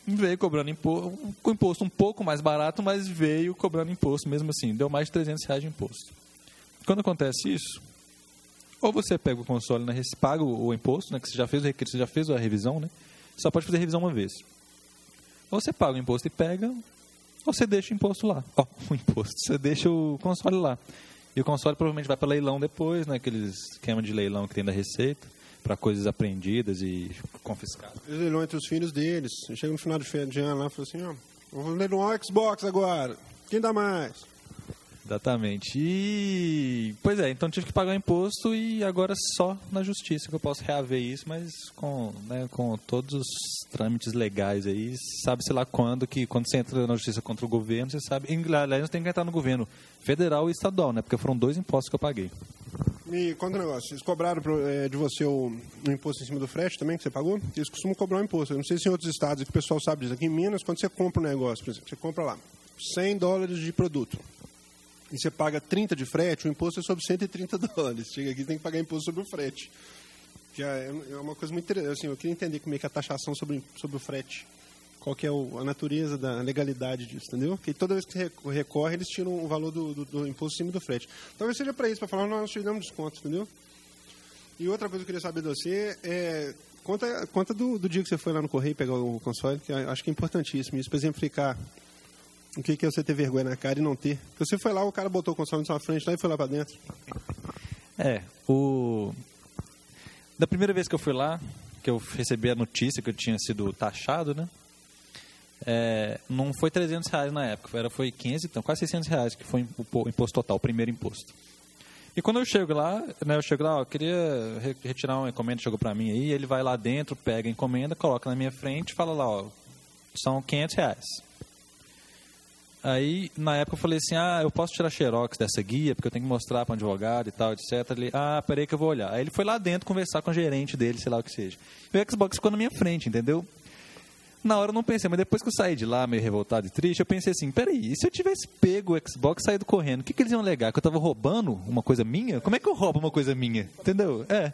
veio cobrando imposto, com imposto um pouco mais barato, mas veio cobrando imposto mesmo assim, deu mais de 300 reais de imposto. Quando acontece isso, ou você pega o console, né, paga o, imposto, né, que você já fez o você já fez a revisão, né? Só pode fazer revisão uma vez. Ou você paga o imposto e pega, ou você deixa o imposto lá. Ó, oh, *laughs* o imposto, você deixa o console lá. E o console provavelmente vai para leilão depois, né, aqueles esquema de leilão que tem da Receita, para coisas apreendidas e confiscadas. Leilão entre os filhos deles. Chega no final de ano lá e fala assim, ó, vamos leiloar o Xbox agora. Quem dá mais? Exatamente. E. Pois é, então tive que pagar imposto e agora só na justiça que eu posso reaver isso, mas com, né, com todos os trâmites legais aí, sabe-se lá quando que quando você entra na justiça contra o governo, você sabe. Aliás, tem que entrar no governo federal e estadual, né? Porque foram dois impostos que eu paguei. Me conta um negócio, eles cobraram é, de você o, imposto em cima do frete também, que você pagou? Eles costumam cobrar um imposto. Eu não sei se em outros estados que o pessoal sabe disso. Aqui em Minas, quando você compra um negócio, por exemplo, você compra lá 100 dólares de produto e você paga 30 de frete, o imposto é sobre 130 dólares. Chega aqui tem que pagar imposto sobre o frete. Já é, é uma coisa muito interessante. Assim, eu queria entender como é que é a taxação sobre, sobre o frete. Qual que é o, a natureza da legalidade disso, entendeu? Porque toda vez que recorre, eles tiram o valor do, do, do imposto em cima do frete. Talvez seja para isso, para falar, nós te damos desconto, entendeu? E outra coisa que eu queria saber de você é conta, conta do, do dia que você foi lá no correio pegar o console, que acho que é importantíssimo isso, para exemplificar o que, que é você ter vergonha na cara e não ter? Porque você foi lá, o cara botou o console na sua frente lá e foi lá para dentro. É, o... Da primeira vez que eu fui lá, que eu recebi a notícia que eu tinha sido taxado, né? É, não foi 300 reais na época, era, foi 15, então quase 600 reais que foi o imposto total, o primeiro imposto. E quando eu chego lá, né, eu chego lá, ó, eu queria retirar uma encomenda, chegou para mim aí, ele vai lá dentro, pega a encomenda, coloca na minha frente, fala lá, ó, são 500 reais. Aí, na época, eu falei assim: ah, eu posso tirar xerox dessa guia, porque eu tenho que mostrar para um advogado e tal, etc. Ele, ah, peraí que eu vou olhar. Aí ele foi lá dentro conversar com o gerente dele, sei lá o que seja. E o Xbox ficou na minha frente, entendeu? Na hora eu não pensei, mas depois que eu saí de lá, meio revoltado e triste, eu pensei assim: peraí, e se eu tivesse pego o Xbox e saído correndo, o que, que eles iam alegar? Que eu tava roubando uma coisa minha? Como é que eu roubo uma coisa minha? Entendeu? É.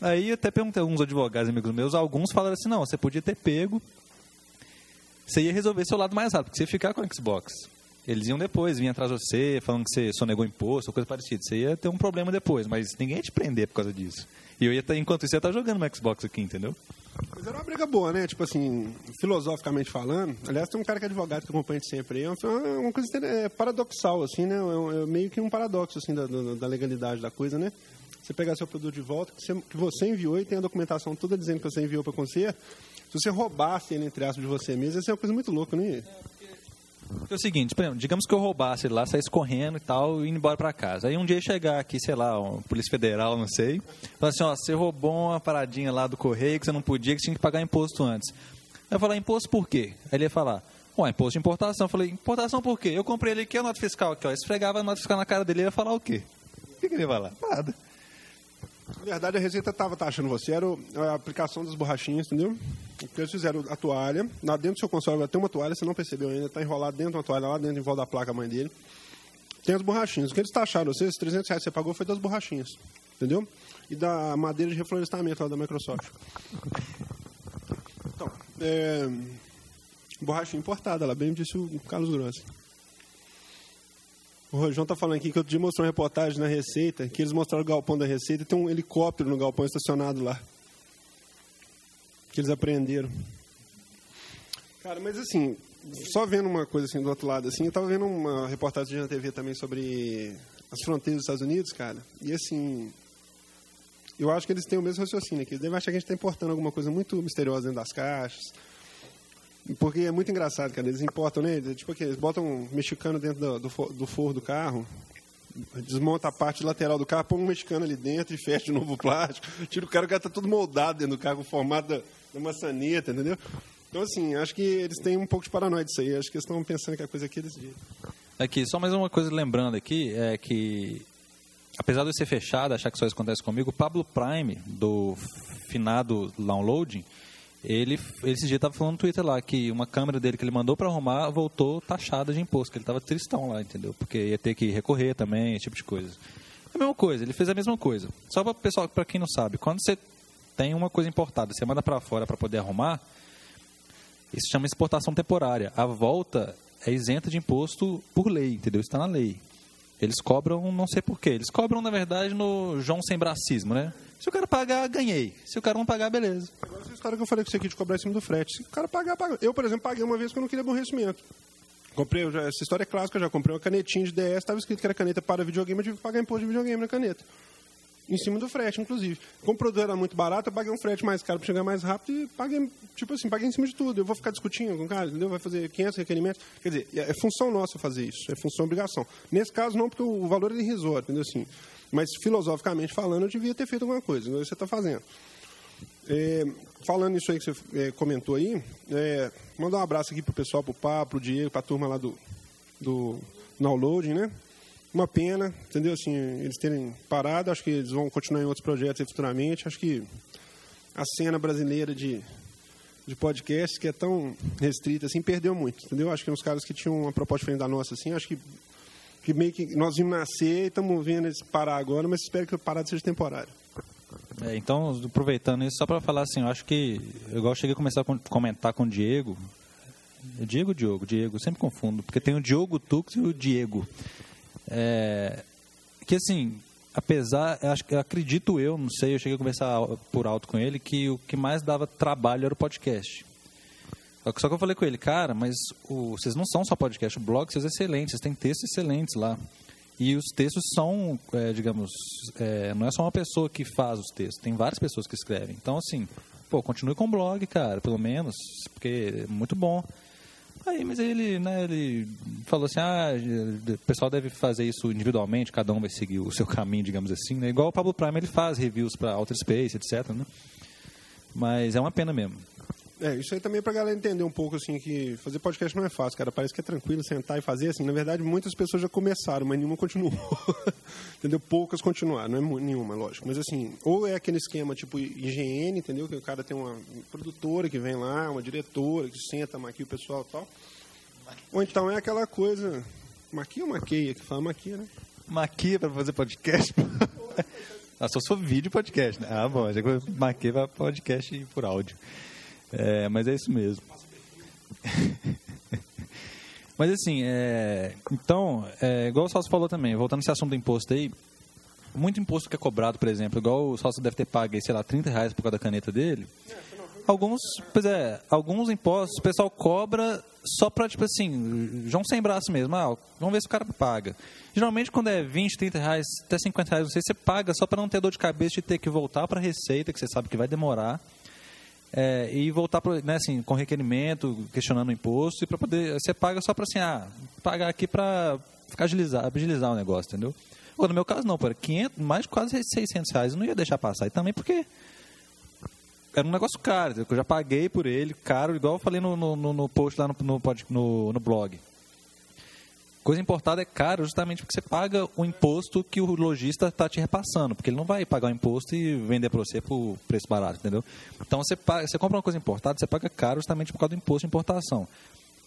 Aí até perguntei a alguns advogados amigos meus, alguns falaram assim: não, você podia ter pego você ia resolver seu lado mais rápido. Porque você ia ficar com o Xbox. Eles iam depois, vinham atrás de você, falando que você sonegou imposto ou coisa parecida. Você ia ter um problema depois, mas ninguém ia te prender por causa disso. E eu ia estar, enquanto isso, ia estar jogando no Xbox aqui, entendeu? Mas era uma briga boa, né? Tipo assim, filosoficamente falando. Aliás, tem um cara que é advogado que acompanha sempre aí. É uma coisa é, paradoxal, assim, né? É, é, meio que um paradoxo, assim, da, da, legalidade da coisa, né? Você pegar seu produto de volta, que você, enviou e tem a documentação toda dizendo que você enviou para conserto, se você roubasse ele, entre aspas, de você mesmo, ia ser uma coisa muito louca, não ia? É o seguinte, exemplo, digamos que eu roubasse ele lá, saísse correndo e tal, e indo embora para casa. Aí um dia chegar aqui, sei lá, um Polícia Federal, não sei, falar assim, ó, você roubou uma paradinha lá do correio que você não podia, que você tinha que pagar imposto antes. Aí eu falar, imposto por quê? Aí ele ia falar, Ué, imposto de importação. Eu falei, importação por quê? Eu comprei ele aqui, a nota fiscal aqui, ó. Esfregava a nota fiscal na cara dele e ia falar o quê? O que, que ele ia falar? Nada. Na verdade, a Receita estava taxando você, era a aplicação das borrachinhas, entendeu? Eles fizeram a toalha, lá dentro do seu console ter uma toalha, você não percebeu ainda, está enrolado dentro de uma toalha, lá dentro, em volta da placa mãe dele. Tem as borrachinhas. O que eles taxaram você, esses 300 reais que você pagou foi das borrachinhas, entendeu? E da madeira de reflorestamento lá da Microsoft. Então, é, borrachinha importada, lá bem disse o Carlos Grossi. O Rojão está falando aqui que outro dia mostrou uma reportagem na Receita, que eles mostraram o galpão da Receita e tem um helicóptero no galpão estacionado lá. Que eles apreenderam. Cara, mas assim, só vendo uma coisa assim do outro lado, assim, eu estava vendo uma reportagem na TV também sobre as fronteiras dos Estados Unidos, cara, e assim, eu acho que eles têm o mesmo raciocínio aqui. Eles devem achar que a gente está importando alguma coisa muito misteriosa dentro das caixas, porque é muito engraçado, cara. Eles importam, né? Tipo aqui, eles botam um mexicano dentro do, do, do forro do carro, desmonta a parte lateral do carro, põe um mexicano ali dentro e fecha de novo o plástico. Tira o cara, o cara tá todo moldado dentro do carro, com o formato da, maçaneta, entendeu? Então, assim, acho que eles têm um pouco de paranoia disso aí. Acho que eles estão pensando que a coisa aqui é desse jeito. Aqui, só mais uma coisa lembrando aqui, é que apesar de ser fechado, achar que só isso acontece comigo, Pablo Prime, do finado Downloading, ele, esse dia estava falando no Twitter lá que uma câmera dele que ele mandou para arrumar voltou taxada de imposto, que ele estava tristão lá, entendeu? Porque ia ter que recorrer também, esse tipo de coisa. É a mesma coisa, ele fez a mesma coisa. Só para pessoal, para quem não sabe, quando você tem uma coisa importada, você manda para fora para poder arrumar, isso chama exportação temporária. A volta é isenta de imposto por lei, entendeu? Está na lei. Eles cobram, não sei porquê. Eles cobram, na verdade, no João sem bracismo, né? Se o cara pagar, ganhei. Se o cara não pagar, beleza. Agora essa história que eu falei com você aqui de cobrar em cima do frete. Se o cara pagar, paga. Eu, por exemplo, paguei uma vez que eu não queria aborrecimento. Comprei, já, essa história é clássica, eu já comprei uma canetinha de DS, estava escrito que era caneta para videogame, eu tive que pagar imposto de videogame na caneta. Em cima do frete, inclusive. Como o produto era muito barato, eu paguei um frete mais caro para chegar mais rápido e paguei, tipo assim, paguei em cima de tudo. Eu vou ficar discutindo com o cara, entendeu? Vai fazer 500 requerimentos. Quer dizer, é função nossa fazer isso, é função obrigação. Nesse caso, não, porque o valor é irrisório, entendeu? Assim, mas filosoficamente falando, eu devia ter feito alguma coisa, que você está fazendo. É, falando isso aí que você é, comentou aí, é, mandar um abraço aqui pro pessoal, pro Pá, pro Diego, pra turma lá do, do downloading, né? Uma pena, entendeu? Assim, eles terem parado, acho que eles vão continuar em outros projetos futuramente. Acho que a cena brasileira de, de podcast, que é tão restrita assim, perdeu muito, entendeu? Acho que uns caras que tinham uma proposta diferente da nossa, assim, acho que, que meio que nós vimos nascer e estamos vendo eles parar agora, mas espero que o parado seja temporário. É, então, aproveitando isso, só para falar assim, eu acho que, igual eu cheguei a começar a comentar com o Diego, Diego Diogo, Diego, sempre confundo, porque tem o Diogo Tux e o Diego. É, que assim, apesar, acho, acredito eu, não sei, eu cheguei a conversar por alto com ele, que o que mais dava trabalho era o podcast. Só que eu falei com ele, cara, mas o, vocês não são só podcast, o blog vocês é excelente, vocês têm textos excelentes lá. E os textos são, é, digamos, é, não é só uma pessoa que faz os textos, tem várias pessoas que escrevem. Então, assim, pô, continue com o blog, cara, pelo menos, porque é muito bom. Aí, mas ele, né, ele falou assim, ah, o pessoal deve fazer isso individualmente, cada um vai seguir o seu caminho, digamos assim, né? Igual o Pablo Prime, ele faz reviews para Outer Space, etc, né? Mas é uma pena mesmo. É, isso aí também é pra galera entender um pouco, assim, que fazer podcast não é fácil, cara. Parece que é tranquilo sentar e fazer, assim. Na verdade, muitas pessoas já começaram, mas nenhuma continuou. *laughs* entendeu? Poucas continuaram, não é nenhuma, lógico. Mas, assim, ou é aquele esquema tipo IGN, entendeu? Que o cara tem uma produtora que vem lá, uma diretora que senta, maquia o pessoal e tal. Ou então é aquela coisa... Maquia ou maqueia? Que fala maquia, né? Maquia pra fazer podcast? *laughs* ah, só sou vídeo podcast, né? Ah, bom, já maquia pra podcast por áudio. É, mas é isso mesmo. *laughs* mas assim, é, então, é, igual o Salso falou também, voltando nesse assunto do imposto aí, muito imposto que é cobrado, por exemplo, igual o Salso deve ter pago, sei lá, 30 reais por causa da caneta dele. Alguns, pois é, alguns impostos o pessoal cobra só para, tipo assim, João sem braço mesmo. Ah, vamos ver se o cara paga. Geralmente, quando é 20, 30 reais, até 50 reais, não sei, você paga só para não ter dor de cabeça de ter que voltar para a receita, que você sabe que vai demorar é, e voltar pro, né, assim, com requerimento, questionando o imposto, e para poder. Você paga só para assim, ah, pagar aqui para ficar agilizar, agilizar o negócio, entendeu? No meu caso, não, para 500, mais quase 600 reais, eu não ia deixar passar. E também porque era um negócio caro, eu já paguei por ele, caro, igual eu falei no, no, no post lá no, no, no blog. Coisa importada é caro justamente porque você paga o imposto que o lojista está te repassando, porque ele não vai pagar o imposto e vender para você por preço barato, entendeu? Então você, paga, você compra uma coisa importada, você paga caro justamente por causa do imposto de importação.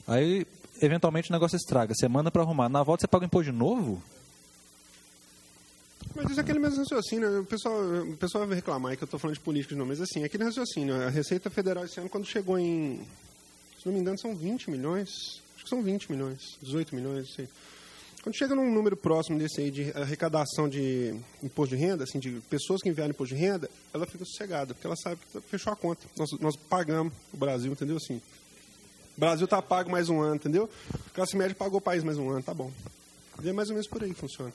Aí, eventualmente, o negócio estraga, você manda para arrumar. Na volta você paga o imposto de novo? Mas isso é aquele mesmo raciocínio. O pessoal, o pessoal vai reclamar que eu estou falando de políticos, não, mas assim, é aquele raciocínio. A Receita Federal esse ano, quando chegou em. Se não me engano, são 20 milhões que são 20 milhões, 18 milhões, sei. Quando chega num número próximo desse aí de arrecadação de imposto de renda, assim, de pessoas que enviaram imposto de renda, ela fica sossegada, porque ela sabe que fechou a conta. Nós, nós pagamos o Brasil, entendeu? Assim, o Brasil está pago mais um ano, entendeu? A classe média pagou o país mais um ano, tá bom. E é mais ou menos por aí que funciona.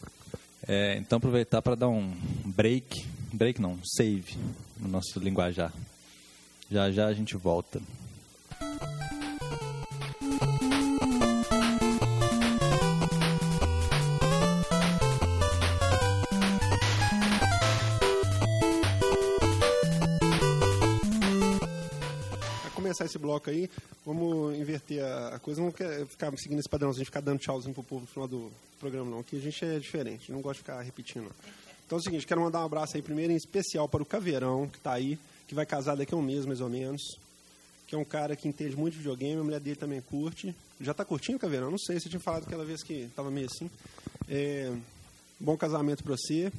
É, então aproveitar para dar um break, break não, save no nosso linguajar. Já já a gente volta. Começar esse bloco aí, vamos inverter a, coisa. Não quer ficar seguindo esse gente ficar dando tchauzinho pro povo no final do programa, não. Aqui a gente é diferente, não gosta de ficar repetindo. Então é o seguinte, quero mandar um abraço aí primeiro em especial para o Caveirão, que está aí, que vai casar daqui a um mês, mais ou menos. Que é um cara que entende muito de videogame, a mulher dele também curte. Já está curtindo Caveirão? Não sei, você tinha falado aquela vez que estava meio assim. É, bom casamento para você.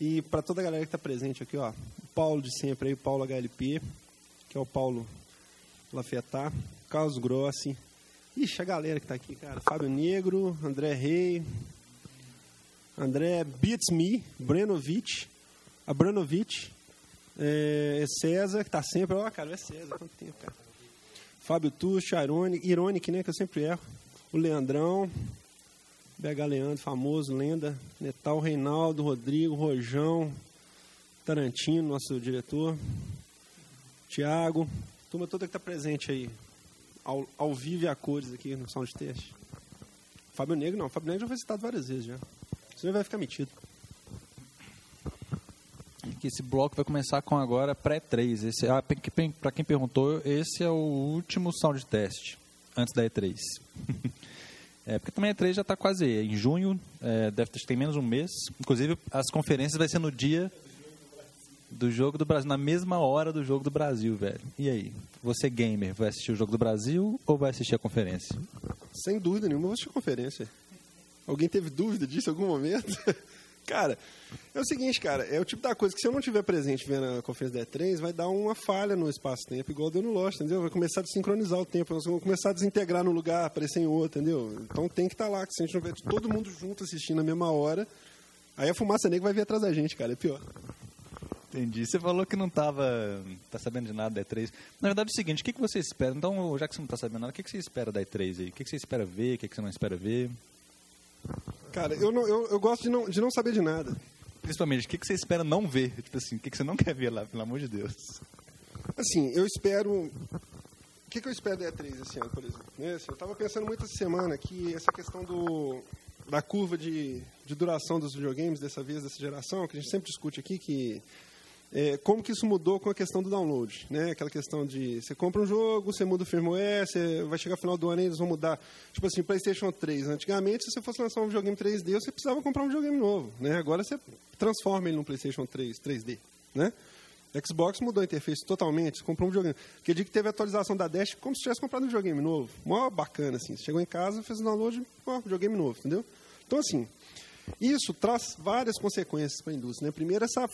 E para toda a galera que está presente aqui, ó, o Paulo de sempre aí, o Paulo HLP, que é o Paulo Lafetá, Carlos Grossi. Ixi, a galera que está aqui, cara. Fábio Negro, André Rei, André Beats Me, Brenovic, Abranovic, é, César, que está sempre. Ó, cara, é César, quanto tempo, cara. Fábio Tucho, Ironic, Ironic, né, que eu sempre erro. O Leandrão, BH Leandro, famoso, lenda. Netal, Reinaldo, Rodrigo, Rojão, Tarantino, nosso diretor. Tiago, turma toda que está presente aí, ao, ao vivo e a cores aqui no Sound Test. Fábio Negro não, Fábio Negro já foi citado várias vezes já. Senão vai ficar metido. Esse bloco vai começar com agora pré-3. Esse, ah, para quem perguntou, esse é o último sound test antes da E3. *laughs* é, porque também a E3 já está quase. Em junho, é, deve ter, menos um mês. Inclusive, as conferências vai ser no dia do jogo do Brasil, na mesma hora do jogo do Brasil, velho. E aí? Você, gamer, vai assistir o jogo do Brasil ou vai assistir a conferência? Sem dúvida nenhuma, vou assistir a conferência. Alguém teve dúvida disso em algum momento? *laughs* cara, é o seguinte, cara, é o tipo da coisa que se eu não tiver presente vendo a conferência da E3, vai dar uma falha no espaço-tempo, igual deu no Lost, entendeu? Vai começar a desincronizar o tempo, nós vamos começar a desintegrar no lugar, aparecer em outro, entendeu? Então tem que estar tá lá, que se a gente não ver todo mundo junto assistindo na mesma hora, aí a fumaça negra vai vir atrás da gente, cara, é pior. Entendi. Você falou que não estava tá sabendo de nada da E3. Na verdade é o seguinte, o que, que você espera? Então, já que você não está sabendo nada, o que, que você espera da E3 aí? O que, que você espera ver? O que, que você não espera ver? Cara, eu, não, eu, eu gosto de não, de não saber de nada. Principalmente, o que, que você espera não ver? Tipo assim, o que, que você não quer ver lá, pelo amor de Deus? Assim, eu espero... O que, que eu espero da E3 esse ano, por exemplo? Né? Assim, eu estava pensando muito essa semana que essa questão do, da curva de, de duração dos videogames, dessa vez, dessa geração, que a gente sempre discute aqui, que é, como que isso mudou com a questão do download, né? Aquela questão de você compra um jogo, você muda o firmware, você vai chegar no final do ano e eles vão mudar. Tipo assim, PlayStation 3. Antigamente, se você fosse lançar um videogame 3D, você precisava comprar um videogame novo, né? Agora você transforma ele num PlayStation 3 3D, né? Xbox mudou a interface totalmente, comprou um videogame. Aquele dia que teve a atualização da Dash, como se tivesse comprado um videogame novo. Mó bacana, assim. Você chegou em casa, fez o download, ó, videogame novo, entendeu? Então, assim, isso traz várias consequências para a indústria. Né? Primeiro, essa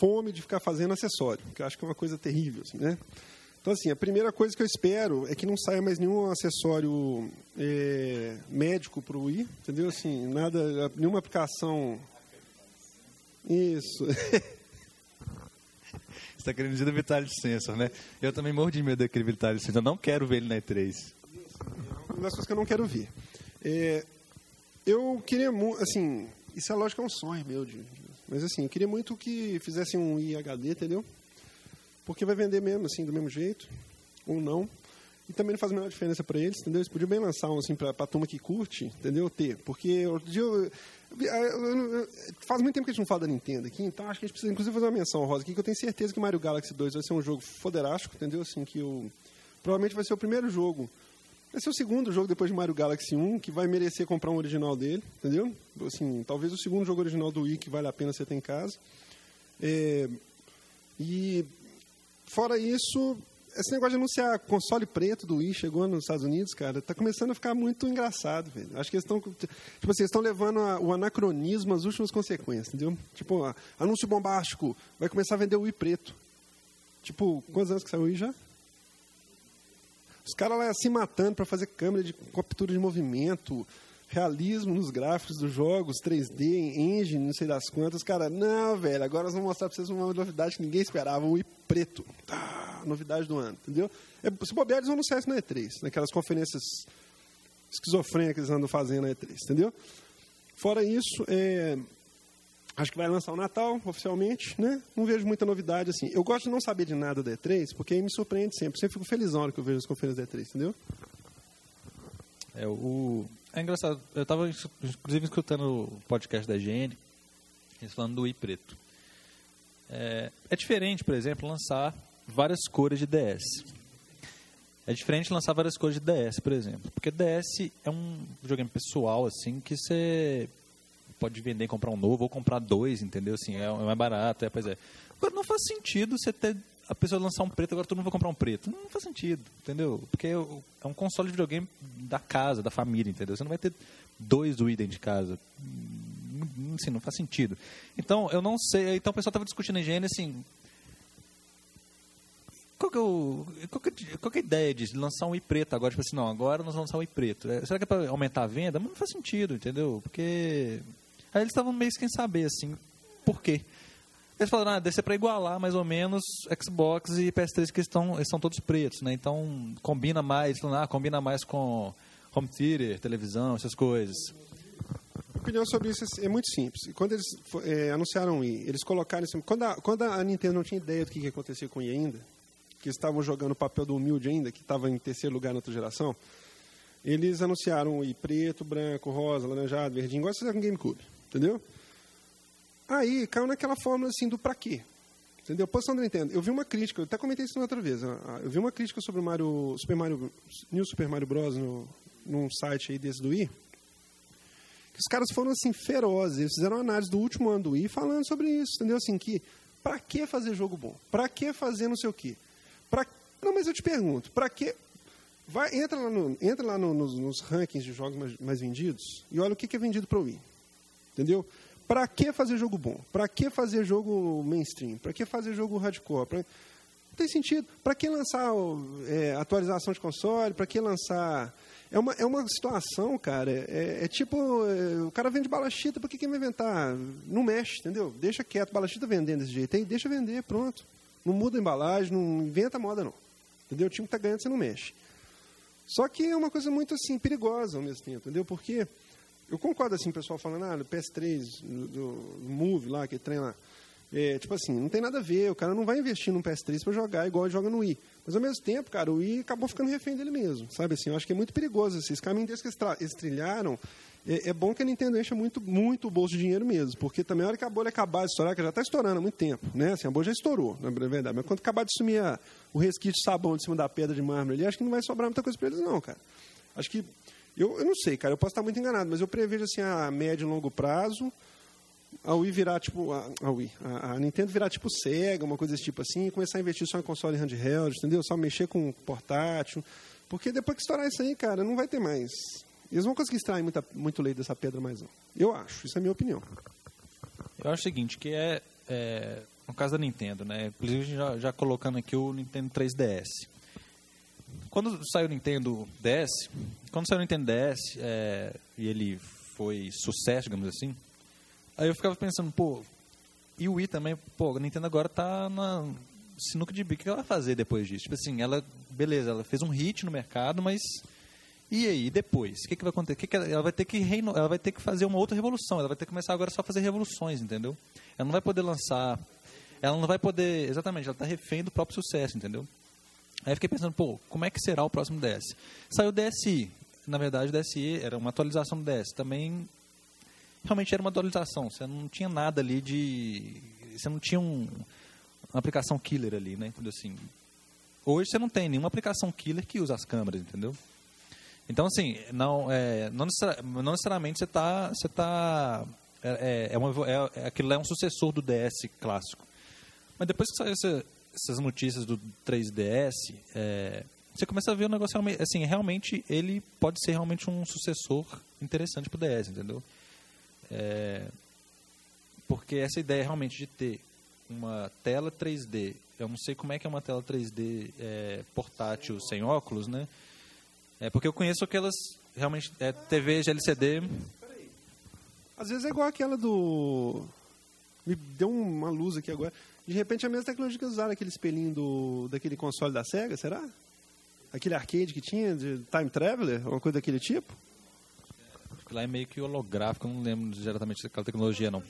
fome de ficar fazendo acessório, que eu acho que é uma coisa terrível, assim, né? Então, assim, a primeira coisa que eu espero é que não saia mais nenhum acessório é, médico para o Wii, entendeu? Assim, nada, nenhuma aplicação... Isso. *laughs* Você está querendo dizer do Vitality Sensor, né? Eu também morro de medo daquele Vitality Sensor. Eu não quero ver ele na E3. Isso. É uma das coisas que eu não quero ver. É, eu queria, assim, isso é lógico é um sonho meu de, mas assim, eu queria muito que fizessem um IHD, entendeu? Porque vai vender mesmo, assim, do mesmo jeito, ou não. e também não faz a menor diferença para eles, entendeu? Eles podiam bem lançar um assim para a turma que curte, entendeu? Ter, porque outro dia eu, eu, faz muito tempo que a gente não fala da Nintendo aqui, então acho que a gente precisa inclusive fazer uma menção rosa aqui, que eu tenho certeza que Mario Galaxy 2 vai ser um jogo foderástico, entendeu? Assim, que o, provavelmente vai ser o primeiro jogo, vai ser o segundo jogo depois de Mario Galaxy 1, que vai merecer comprar um original dele, entendeu? Assim, talvez o segundo jogo original do Wii que vale a pena você ter em casa. É, e fora isso, esse negócio de anunciar console preto do Wii chegou nos Estados Unidos, cara, tá começando a ficar muito engraçado, velho. Acho que eles estão, tipo assim, estão levando a, o anacronismo às últimas consequências, entendeu? Tipo, anúncio bombástico, vai começar a vender o Wii preto. Tipo, quantos anos que saiu o Wii já? Os caras lá se matando para fazer câmera de captura de movimento, realismo nos gráficos dos jogos, 3D, engine, não sei das quantas. Cara, não, velho, agora nós vamos mostrar para vocês uma novidade que ninguém esperava, o i preto. Ah, novidade do ano, entendeu? É, se bobear, eles vão anunciar isso na E3, naquelas conferências esquizofrênicas que eles andam fazendo na E3, entendeu? Fora isso, é, acho que vai lançar o Natal, oficialmente, né? Não vejo muita novidade, assim. Eu gosto de não saber de nada da E3, porque me surpreende sempre. Sempre fico feliz na hora que eu vejo as conferências da E3, entendeu? É, o, é engraçado, eu estava inclusive escutando o podcast da IGN, eles falando do i preto. É, é, diferente, por exemplo, lançar várias cores de DS. É diferente lançar várias cores de DS, por exemplo. Porque DS é um videogame pessoal, assim, que você pode vender comprar um novo ou comprar dois, entendeu? Assim, é, é mais barato, é, pois é. Agora, não faz sentido você ter a pessoa lançar um preto, agora todo mundo vai comprar um preto. Não faz sentido, entendeu? Porque é um console de videogame da casa, da família, entendeu? Você não vai ter dois Wii dentro de casa. Hum, assim, não faz sentido. Então, eu não sei. Então, o pessoal estava discutindo a higiene, assim... Qual que, é o, qual, que, é qual que é a ideia de lançar um i preto agora? Tipo assim, não, agora nós vamos lançar um i preto. É, será que é para aumentar a venda? Mas não faz sentido, entendeu? Porque... Aí eles estavam meio sem saber, assim, por quê. Eles falaram, ah, deve ser para igualar mais ou menos Xbox e PS3 que estão, estão todos pretos, né? Então combina mais, ah, combina mais com home theater, televisão, essas coisas. A opinião sobre isso é muito simples. Quando eles é, anunciaram o Wii, eles colocaram isso. Quando a, quando a Nintendo não tinha ideia do que ia acontecer com o Wii ainda, que estavam jogando o papel do humilde ainda, que estava em terceiro lugar na outra geração, eles anunciaram o Wii preto, branco, rosa, laranjado, verdinho, igual vocês com GameCube, entendeu? Aí caiu naquela fórmula assim do para quê. Entendeu? Posição do Nintendo. Eu vi uma crítica, eu até comentei isso outra vez. Eu vi uma crítica sobre o Mario, Super Mario, New Super Mario Bros. No, num site aí desse do Wii. Que os caras foram assim ferozes. Eles fizeram uma análise do último ano do Wii falando sobre isso. Entendeu? Assim, que para que fazer jogo bom? Para que fazer não sei o quê? Pra... Não, mas eu te pergunto, para que. Vai, entra lá, no, entra lá no, nos, nos, rankings de jogos mais, mais vendidos e olha o que, que é vendido para o Wii. Entendeu? Para que fazer jogo bom? Para que fazer jogo mainstream? Para que fazer jogo hardcore? Pra... Não tem sentido. Para que lançar é, atualização de console? Para que lançar. É uma, é uma situação, cara. É, é tipo. É, o cara vende balachita, por que, que vai inventar? Não mexe, entendeu? Deixa quieto. Balachita vendendo desse jeito aí, deixa vender, pronto. Não muda a embalagem, não inventa moda, não. Entendeu? O time que está ganhando, você não mexe. Só que é uma coisa muito assim perigosa ao mesmo tempo, entendeu? Porque eu concordo assim, o pessoal falando, ah, do PS3, do, do Move lá, que trem lá. É, tipo assim, não tem nada a ver, o cara não vai investir num PS3 para jogar igual ele joga no Wii. Mas ao mesmo tempo, cara, o Wii acabou ficando refém dele mesmo, sabe assim? Eu acho que é muito perigoso assim, esse caminho desse que eles trilharam. É, é, bom que a Nintendo encha muito, muito o bolso de dinheiro mesmo, porque também a hora que a bolha acabar de estourar, que já está estourando há muito tempo, né? Assim, a bolha já estourou, na verdade. Mas quando acabar de sumir a, o resquício de sabão de cima da pedra de mármore ali, acho que não vai sobrar muita coisa para eles, não, cara. Acho que eu, eu não sei, cara, eu posso estar muito enganado, mas eu prevejo assim a médio e longo prazo a Wii virar tipo a, a Wii, a, a, Nintendo virar tipo Sega, uma coisa desse tipo assim, e começar a investir só em console handheld, entendeu? Só mexer com portátil, porque depois que estourar isso aí, cara, não vai ter mais. Eles vão conseguir extrair muita, muito leite dessa pedra mais não. Eu acho, isso é a minha opinião. Eu acho o seguinte, que é, é no caso da Nintendo, né? Inclusive já, já colocando aqui o Nintendo 3DS. Quando saiu o Nintendo DS, quando saiu o Nintendo DS é, e ele foi sucesso, digamos assim, aí eu ficava pensando, pô, e o Wii também, pô, a Nintendo agora tá na sinuca de bico, o que ela vai fazer depois disso? Tipo assim, ela, beleza, ela fez um hit no mercado, mas e aí, depois? O que, que vai acontecer? Que que ela, vai ter que reino, ela vai ter que fazer uma outra revolução, ela vai ter que começar agora só a fazer revoluções, entendeu? Ela não vai poder lançar, ela não vai poder, exatamente, ela está refém do próprio sucesso, entendeu? Aí fiquei pensando, pô, como é que será o próximo DS? Saiu o DSi. Na verdade, o DSi era uma atualização do DS. Também, realmente era uma atualização. Você não tinha nada ali de... Você não tinha um, uma aplicação killer ali, né? Entendeu? Assim, hoje você não tem nenhuma aplicação killer que usa as câmeras, entendeu? Então, assim, não, é, não, não necessariamente você está... Você tá, é, é, é, aquilo é um sucessor do DS clássico. Mas depois que saiu essa, essas notícias do 3DS, é, você começa a ver o negócio assim, realmente ele pode ser realmente um sucessor interessante para o DS, entendeu? É, porque essa ideia realmente de ter uma tela 3D, eu não sei como é que é uma tela 3D é, portátil sem óculos, né? É porque eu conheço aquelas realmente é, TV LCD. Às vezes é igual aquela do me deu uma luz aqui agora. De repente a mesma tecnologia que usaram aquele espelhinho do, daquele console da SEGA, será? Aquele arcade que tinha de Time Traveler, uma coisa daquele tipo? Lá é meio que holográfico, não lembro diretamente daquela tecnologia não.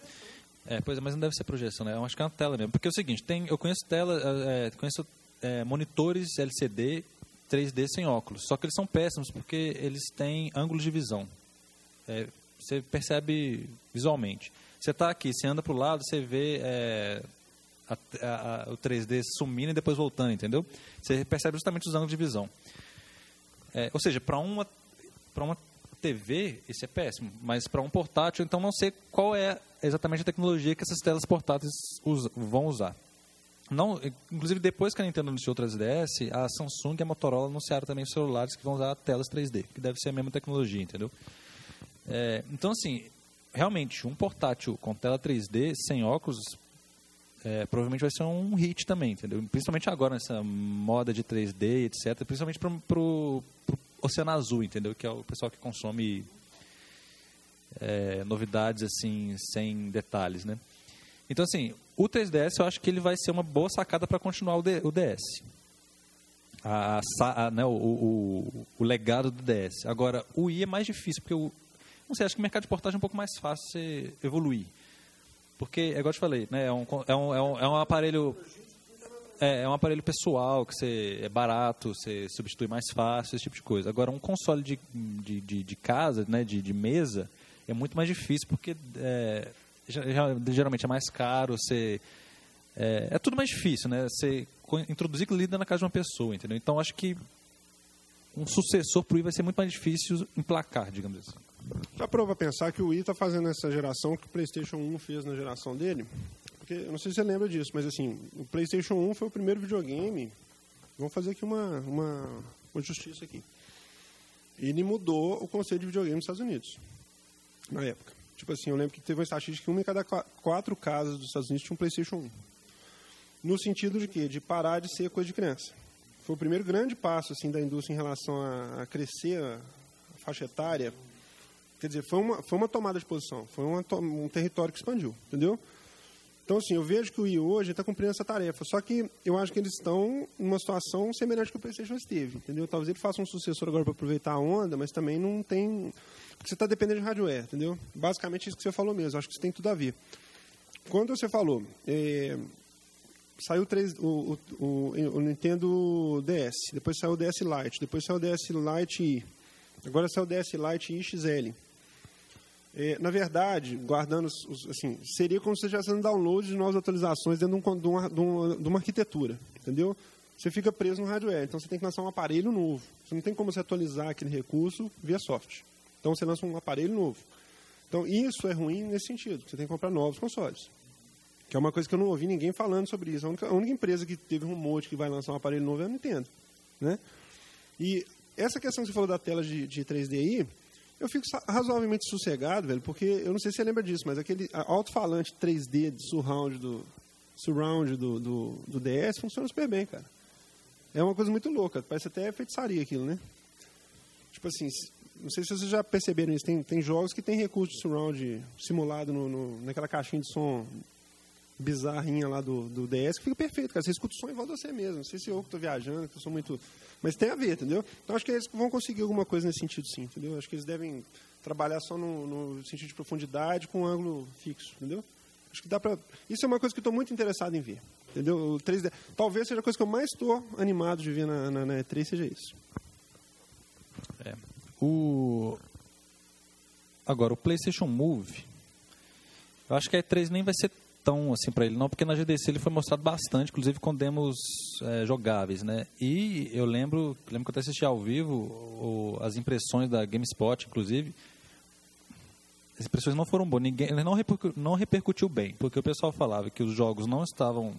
É, pois é, mas não deve ser projeção, né? Eu acho que é uma tela mesmo. Porque é o seguinte, tem, eu conheço tela, é, é conheço é, monitores LCD 3D sem óculos. Só que eles são péssimos porque eles têm ângulo de visão. É, você percebe visualmente. Você está aqui, você anda para o lado, você vê é, a, a, a, o 3D sumindo e depois voltando, entendeu? Você percebe justamente os ângulos de visão. É, ou seja, para uma, uma TV, isso é péssimo. Mas para um portátil, então não sei qual é exatamente a tecnologia que essas telas portáteis vão usar. Não, inclusive, depois que a Nintendo anunciou o 3DS, a Samsung e a Motorola anunciaram também celulares que vão usar telas 3D, que deve ser a mesma tecnologia, entendeu? É, então, assim, realmente, um portátil com tela 3D, sem óculos, é, provavelmente vai ser um hit também, entendeu? Principalmente agora, nessa moda de 3D, etc. Principalmente para o Oceano Azul, entendeu? Que é o pessoal que consome é, novidades, assim, sem detalhes, né? Então, assim, o 3DS eu acho que ele vai ser uma boa sacada para continuar o, D, o DS. A, a, né, o, o, o, legado do DS. Agora, o Wii é mais difícil, porque o, não sei, acho que o mercado de portagem é um pouco mais fácil você evoluir. Porque, é igual eu te falei, né, é, um, é, um, é, um, é um aparelho. É, é um aparelho pessoal, que você, é barato, você substitui mais fácil, esse tipo de coisa. Agora, um console de, de, de, de casa, né, de, de mesa, é muito mais difícil, porque é, geralmente é mais caro, você, é, é tudo mais difícil, né? Você introduzir ali na casa de uma pessoa, entendeu? Então, acho que um sucessor para o Wii vai ser muito mais difícil emplacar, digamos assim. Já prova pensar que o Wii está fazendo essa geração que o PlayStation 1 fez na geração dele? Porque, eu não sei se você lembra disso, mas assim, o PlayStation 1 foi o primeiro videogame. Vamos fazer aqui uma, uma, uma justiça aqui. Ele mudou o conceito de videogame nos Estados Unidos, na época. Tipo assim, eu lembro que teve uma estatística que uma em cada quatro casas dos Estados Unidos tinha um PlayStation 1. No sentido de quê? De parar de ser coisa de criança. Foi o primeiro grande passo assim da indústria em relação a, a crescer a faixa etária. Quer dizer, foi uma, foi uma tomada de posição, foi uma, um território que expandiu, entendeu? Então, assim, eu vejo que o Wii hoje está cumprindo essa tarefa. Só que eu acho que eles estão numa situação semelhante que o PlayStation esteve, entendeu? Talvez ele faça um sucessor agora para aproveitar a onda, mas também não tem porque você está dependendo de hardware, entendeu? Basicamente isso que você falou mesmo, acho que isso tem tudo a ver. Quando você falou, é, saiu três, o, o, o, Nintendo DS, depois saiu o DS Lite, depois saiu o DS Lite I, agora saiu o DS Lite XL. É, na verdade, guardando, assim, seria como se você estivesse fazendo download de novas atualizações dentro de, um, de, uma, de, uma, de uma arquitetura, entendeu? Você fica preso no hardware, então você tem que lançar um aparelho novo. Você não tem como você atualizar aquele recurso via software. Então você lança um aparelho novo. Então isso é ruim nesse sentido, você tem que comprar novos consoles. Que é uma coisa que eu não ouvi ninguém falando sobre isso. A única, a única empresa que teve rumor de que vai lançar um aparelho novo é a Nintendo. Né? E essa questão que você falou da tela de, de 3D aí, eu fico razoavelmente sossegado, velho, porque eu não sei se você lembra disso, mas aquele alto-falante 3D de surround do, surround do, do, do, DS funciona super bem, cara. É uma coisa muito louca, parece até feitiçaria aquilo, né? Tipo assim, não sei se vocês já perceberam isso, tem, tem jogos que tem recurso de surround simulado no, no, naquela caixinha de som bizarrinha lá do, do DS, que fica perfeito, cara. Você escuta o som em volta de você mesmo. Não sei se eu que viajando, que eu sou muito. Mas tem a ver, entendeu? Então acho que eles vão conseguir alguma coisa nesse sentido, sim, entendeu? Acho que eles devem trabalhar só no, no sentido de profundidade com um ângulo fixo, entendeu? Acho que dá para. Isso é uma coisa que estou muito interessado em ver. Entendeu? O 3D. Talvez seja a coisa que eu mais estou animado de ver na, na, na E3 seja isso. É. O... Agora, o PlayStation Move, eu acho que a E3 nem vai ser tão assim para ele não, porque na GDC ele foi mostrado bastante, inclusive com demos é, jogáveis, né? E eu lembro, lembro que eu até assisti ao vivo o, as impressões da GameSpot, inclusive, as impressões não foram boas, ninguém, não, repercutiu, não repercutiu bem, porque o pessoal falava que os jogos não estavam,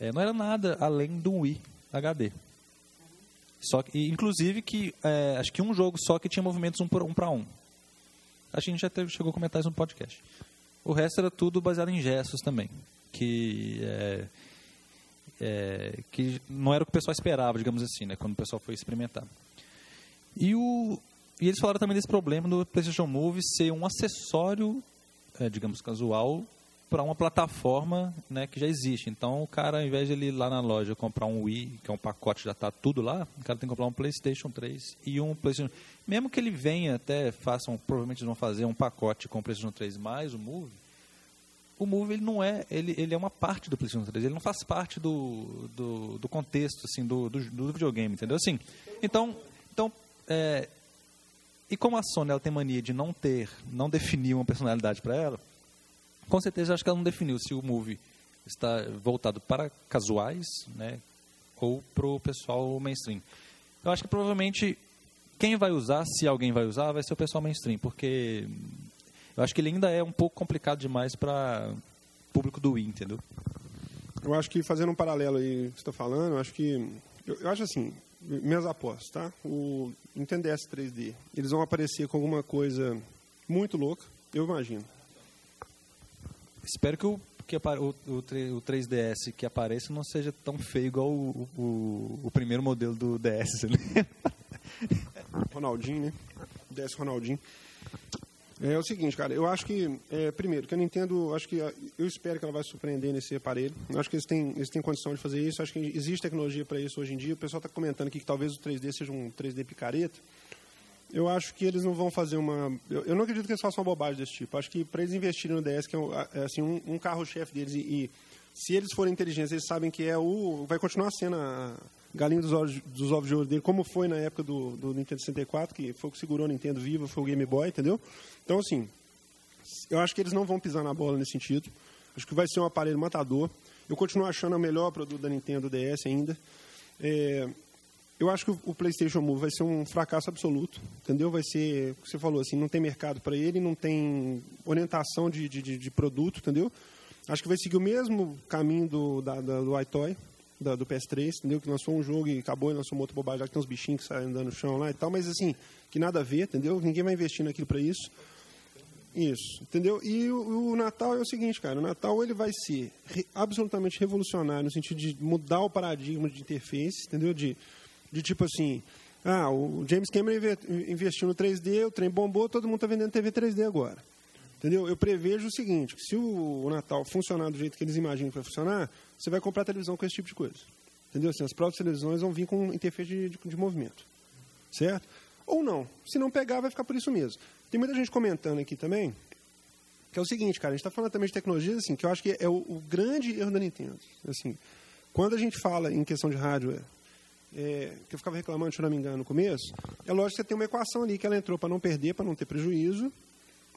é, não era nada além do Wii HD. Só que, inclusive que é, acho que um jogo só que tinha movimentos um para um. Acho que a gente já teve, chegou a comentar isso no podcast. O resto era tudo baseado em gestos também, que é, é, que não era o que o pessoal esperava, digamos assim, né, quando o pessoal foi experimentar. E, o, e eles falaram também desse problema do PlayStation Move ser um acessório, é, digamos, casual para uma plataforma né, que já existe. Então, o cara, ao invés de ele ir lá na loja comprar um Wii, que é um pacote já está tudo lá, o cara tem que comprar um PlayStation 3 e um PlayStation. Mesmo que ele venha até façam, provavelmente eles vão fazer um pacote com o PlayStation 3 mais o Move. O Move ele não é, ele, ele é uma parte do PlayStation 3. Ele não faz parte do, do, do contexto assim do, do, do, videogame, entendeu? Assim, então, então é, e como a Sony ela tem mania de não ter, não definir uma personalidade para ela com certeza acho que ela não definiu se o movie está voltado para casuais, né, ou para o pessoal mainstream. Eu acho que provavelmente quem vai usar, se alguém vai usar, vai ser o pessoal mainstream, porque eu acho que ele ainda é um pouco complicado demais para público do Wii, entendeu? Eu acho que fazendo um paralelo aí que está falando, eu acho que eu, eu, acho assim, minhas apostas, tá? O Nintendo DS 3D, eles vão aparecer com alguma coisa muito louca, eu imagino. Espero que o, que o, o, o 3DS que apareça não seja tão feio igual o, o, o primeiro modelo do DS. Né? *laughs* Ronaldinho, né? DS Ronaldinho. É, é, o seguinte, cara, eu acho que, é, primeiro, que a Nintendo, acho que, eu espero que ela vai surpreender nesse aparelho. Eu acho que eles têm, eles têm condição de fazer isso. Acho que existe tecnologia para isso hoje em dia. O pessoal está comentando aqui que talvez o 3D seja um 3D picareta eu acho que eles não vão fazer uma. Eu, eu, não acredito que eles façam uma bobagem desse tipo. Acho que para eles investirem no DS, que é, é assim, um, um carro-chefe deles, e, e, se eles forem inteligentes, eles sabem que é o. Vai continuar sendo a galinha dos ovos, dos ovos de ouro dele, como foi na época do, do Nintendo 64, que foi o que segurou o Nintendo viva, foi o Game Boy, entendeu? Então, assim, eu acho que eles não vão pisar na bola nesse sentido. Acho que vai ser um aparelho matador. Eu continuo achando o melhor produto da Nintendo DS ainda. É, eu acho que o PlayStation Move vai ser um fracasso absoluto, entendeu? Vai ser, você falou assim, não tem mercado para ele, não tem orientação de, de, de, produto, entendeu? Acho que vai seguir o mesmo caminho do, da, da, do iToy, da, do PS3, entendeu? Que lançou um jogo e acabou e lançou uma outra bobagem, já que tem uns bichinhos que saem andando no chão lá e tal, mas assim, que nada a ver, entendeu? Ninguém vai investir naquilo para isso. Isso, entendeu? E o, o, Natal é o seguinte, cara, o Natal ele vai ser re, absolutamente revolucionário no sentido de mudar o paradigma de interface, entendeu? De de tipo assim, ah, o James Cameron investiu no 3D, o trem bombou, todo mundo está vendendo TV 3D agora. Entendeu? Eu prevejo o seguinte, se o Natal funcionar do jeito que eles imaginam que vai funcionar, você vai comprar televisão com esse tipo de coisa. Entendeu? Assim, as próprias televisões vão vir com interface de, de, de movimento. Certo? Ou não. Se não pegar, vai ficar por isso mesmo. Tem muita gente comentando aqui também, que é o seguinte, cara, a gente está falando também de tecnologias, assim, que eu acho que é o, o grande erro da Nintendo. Assim, quando a gente fala em questão de hardware, é, que eu ficava reclamando, se não me engano, no começo, é lógico que você tem uma equação ali que ela entrou para não perder, para não ter prejuízo.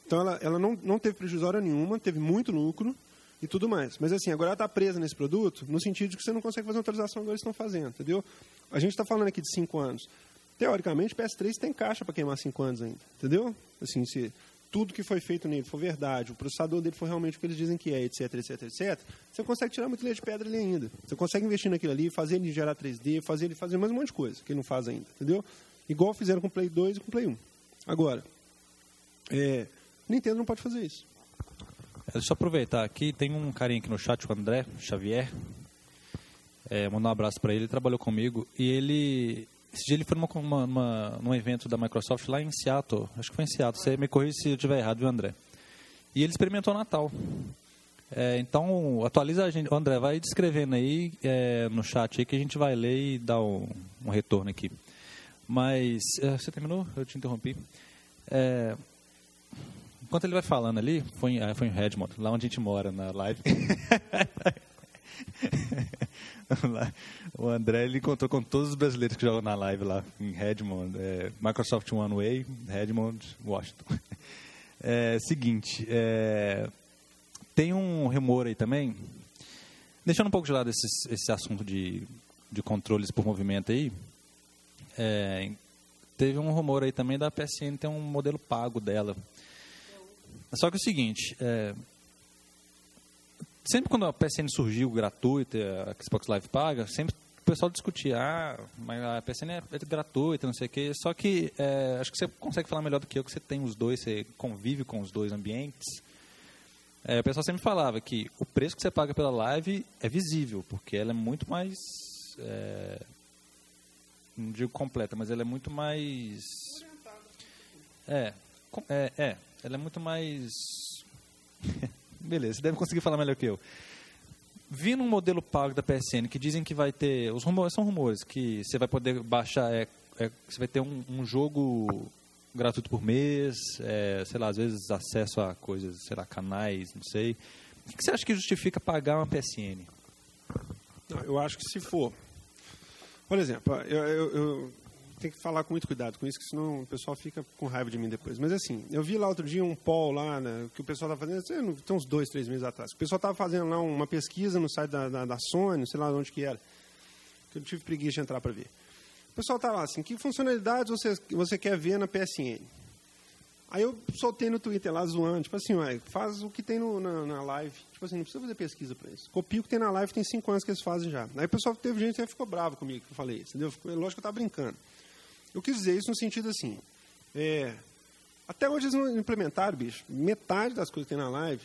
Então ela, ela não, não teve prejuízo hora nenhuma, teve muito lucro e tudo mais. Mas assim, agora ela está presa nesse produto no sentido de que você não consegue fazer uma atualização agora eles estão fazendo, entendeu? A gente está falando aqui de 5 anos. Teoricamente, PS3 tem caixa para queimar 5 anos ainda, entendeu? Assim, se tudo que foi feito nele for verdade, o processador dele for realmente o que eles dizem que é, etc, etc, etc, você consegue tirar muito leite de pedra ali ainda. Você consegue investir naquilo ali, fazer ele gerar 3D, fazer ele fazer mais um monte de coisa que ele não faz ainda, entendeu? Igual fizeram com o Play 2 e com o Play 1. Agora, é, Nintendo não pode fazer isso. É, deixa eu aproveitar aqui, tem um carinha aqui no chat, o André Xavier. É, mandar um abraço para ele, ele trabalhou comigo e ele esse dia ele foi numa, uma, num evento da Microsoft lá em Seattle. Acho que foi em Seattle. Você me corrija se eu estiver errado, viu, André? E ele experimentou Natal. É, então, atualiza a gente. O André, vai descrevendo aí é, no chat aí que a gente vai ler e dar um, um retorno aqui. Mas, é, você terminou? Eu te interrompi. É, enquanto ele vai falando ali, foi em, ah, foi em Redmond, lá onde a gente mora na live. *laughs* *laughs* o André ele encontrou com todos os brasileiros que jogam na live lá em Redmond, é, Microsoft One Way, Redmond, Washington. *laughs* É, seguinte, é, tem um rumor aí também, deixando um pouco de lado esse, esse assunto de, de controles por movimento aí, é, teve um rumor aí também da PSN ter um modelo pago dela. Só que é o seguinte, é, sempre quando a PSN surgiu gratuita, a Xbox Live paga, sempre o pessoal discutia, ah, mas a PSN é, é gratuita, não sei o quê. Só que é, acho que você consegue falar melhor do que eu, que você tem os dois, você convive com os dois ambientes. É, o pessoal sempre falava que o preço que você paga pela live é visível, porque ela é muito mais. É, não digo completa, mas ela é muito mais. É, é, é ela é muito mais. *laughs* Beleza, você deve conseguir falar melhor que eu. Vindo um modelo pago da PSN que dizem que vai ter. Os rumores são rumores, que você vai poder baixar. É, é, você vai ter um, um jogo gratuito por mês, é, sei lá, às vezes acesso a coisas, sei lá, canais, não sei. O que você acha que justifica pagar uma PSN? Eu acho que se for. Por exemplo, eu, eu, eu tenho que falar com muito cuidado com isso, que senão o pessoal fica com raiva de mim depois. Mas assim, eu vi lá outro dia um poll lá, né, que o pessoal estava fazendo, tem uns dois, três meses atrás. O pessoal estava fazendo lá uma pesquisa no site da, da, da Sony, sei lá onde que era, que eu tive preguiça de entrar para ver. O pessoal está lá assim, que funcionalidades você, você quer ver na PSN? Aí eu soltei no Twitter lá zoando, tipo assim, ué, faz o que tem no, na, na, live. Tipo assim, não precisa fazer pesquisa para isso. Copia o que tem na live, tem cinco anos que eles fazem já. Aí o pessoal teve gente que ficou bravo comigo que eu falei isso, entendeu? Lógico que eu estava brincando. Eu quis dizer isso no sentido assim, é, até hoje eles não implementaram, bicho, metade das coisas que tem na live,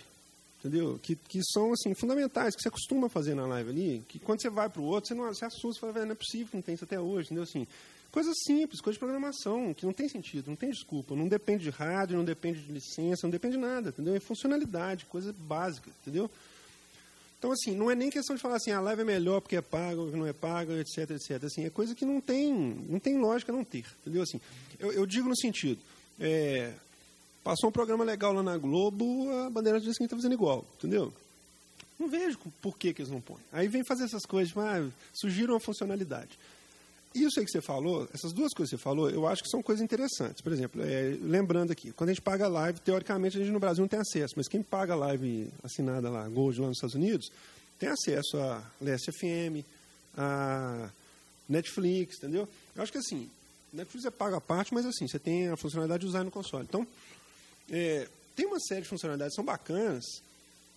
entendeu? Que, que são, assim, fundamentais, que você costuma fazer na live ali, que quando você vai para o outro, você não você assusta, fala, não é possível que não tem isso até hoje, entendeu? Assim, coisas simples, coisas de programação, que não tem sentido, não tem desculpa, não depende de rádio, não depende de licença, não depende de nada, entendeu? É funcionalidade, coisa básica, entendeu? Então, assim, não é nem questão de falar assim, a live é melhor porque é paga ou não é paga, etc, etc. Assim, é coisa que não tem, não tem lógica não ter, entendeu? Assim, eu, eu digo no sentido, é, passou um programa legal lá na Globo, a bandeira diz que está fazendo igual, entendeu? Não vejo por que, que eles não põem. Aí vem fazer essas coisas, mas surgiram a funcionalidade. Isso aí que você falou, essas duas coisas que você falou, eu acho que são coisas interessantes. Por exemplo, é, lembrando aqui, quando a gente paga live, teoricamente a gente no Brasil não tem acesso, mas quem paga live assinada lá, Gold lá nos Estados Unidos, tem acesso a LSFM, a Netflix, entendeu? Eu acho que assim, Netflix é paga a parte, mas assim, você tem a funcionalidade de usar no console. Então, é, tem uma série de funcionalidades que são bacanas,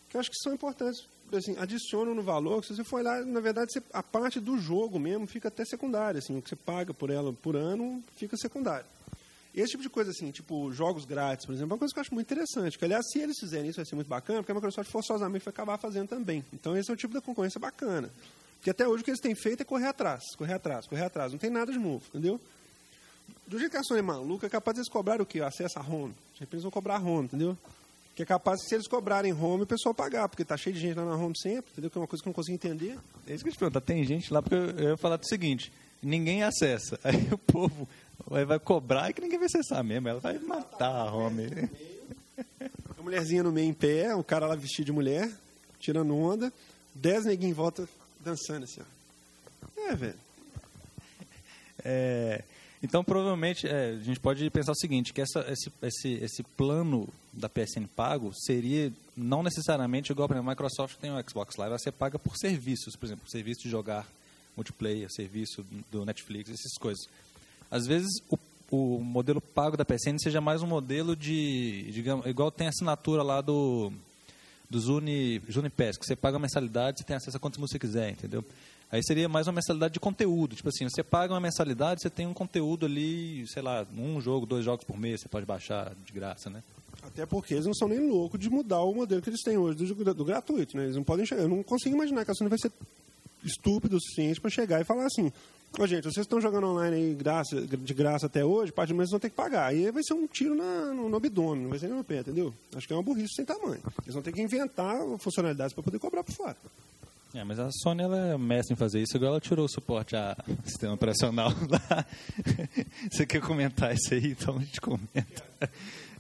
que eu acho que são importantes assim, adicionam no valor, se você for lá, na verdade, você, a parte do jogo mesmo fica até secundária, assim, o que você paga por ela por ano fica secundário. Esse tipo de coisa, assim, tipo jogos grátis, por exemplo, é uma coisa que eu acho muito interessante. Que, aliás, se eles fizerem isso, vai ser muito bacana, porque a Microsoft forçosamente vai acabar fazendo também. Então, esse é o tipo da concorrência bacana. Porque até hoje o que eles têm feito é correr atrás, correr atrás, correr atrás. Não tem nada de novo, entendeu? Do jeito que a Sony é maluca, é capaz de eles cobrarem o quê? Acesso a home. De repente eles vão cobrar home, entendeu? Que é capaz, se eles cobrarem home, o pessoal pagar, porque tá cheio de gente lá na home sempre, entendeu? Que é uma coisa que eu não consigo entender. É isso que eu te pergunto, tem gente lá, porque eu ia falar do seguinte, ninguém acessa, *laughs* aí o povo vai, cobrar e que ninguém vai acessar mesmo, ela vai matar a home. *laughs* A mulherzinha no meio em pé, o cara lá vestido de mulher, tirando onda, dez neguinhos em volta dançando assim, ó. É, velho. É, então, provavelmente, é, a gente pode pensar o seguinte, que essa, esse, esse, esse plano da PSN pago seria não necessariamente igual, exemplo, a Microsoft tem o Xbox Live, você paga por serviços, por exemplo, serviço de jogar multiplayer, serviço do Netflix, essas coisas. Às vezes, o, o modelo pago da PSN seja mais um modelo de, digamos, igual tem a assinatura lá do dos Uni, que você paga a mensalidade, você tem acesso a quantas músicas você quiser, entendeu? Aí seria mais uma mensalidade de conteúdo. Tipo assim, você paga uma mensalidade, você tem um conteúdo ali, sei lá, um jogo, dois jogos por mês, você pode baixar de graça, né? Até porque eles não são nem loucos de mudar o modelo que eles têm hoje do, do gratuito, né? Eles não podem chegar. Eu não consigo imaginar que a Sony vai ser estúpido o suficiente para chegar e falar assim: Ô, gente, vocês estão jogando online aí graça, de graça até hoje, parte do mês vão ter que pagar. Aí vai ser um tiro na, no, no abdômen, não vai ser nem no pé, entendeu? Acho que é uma burrice sem tamanho. Eles vão ter que inventar funcionalidades para poder cobrar por fora. É, mas a Sony ela é mestre em fazer isso, agora ela tirou o suporte a *laughs* sistema operacional lá. *laughs* Você quer comentar isso aí? Então a gente comenta.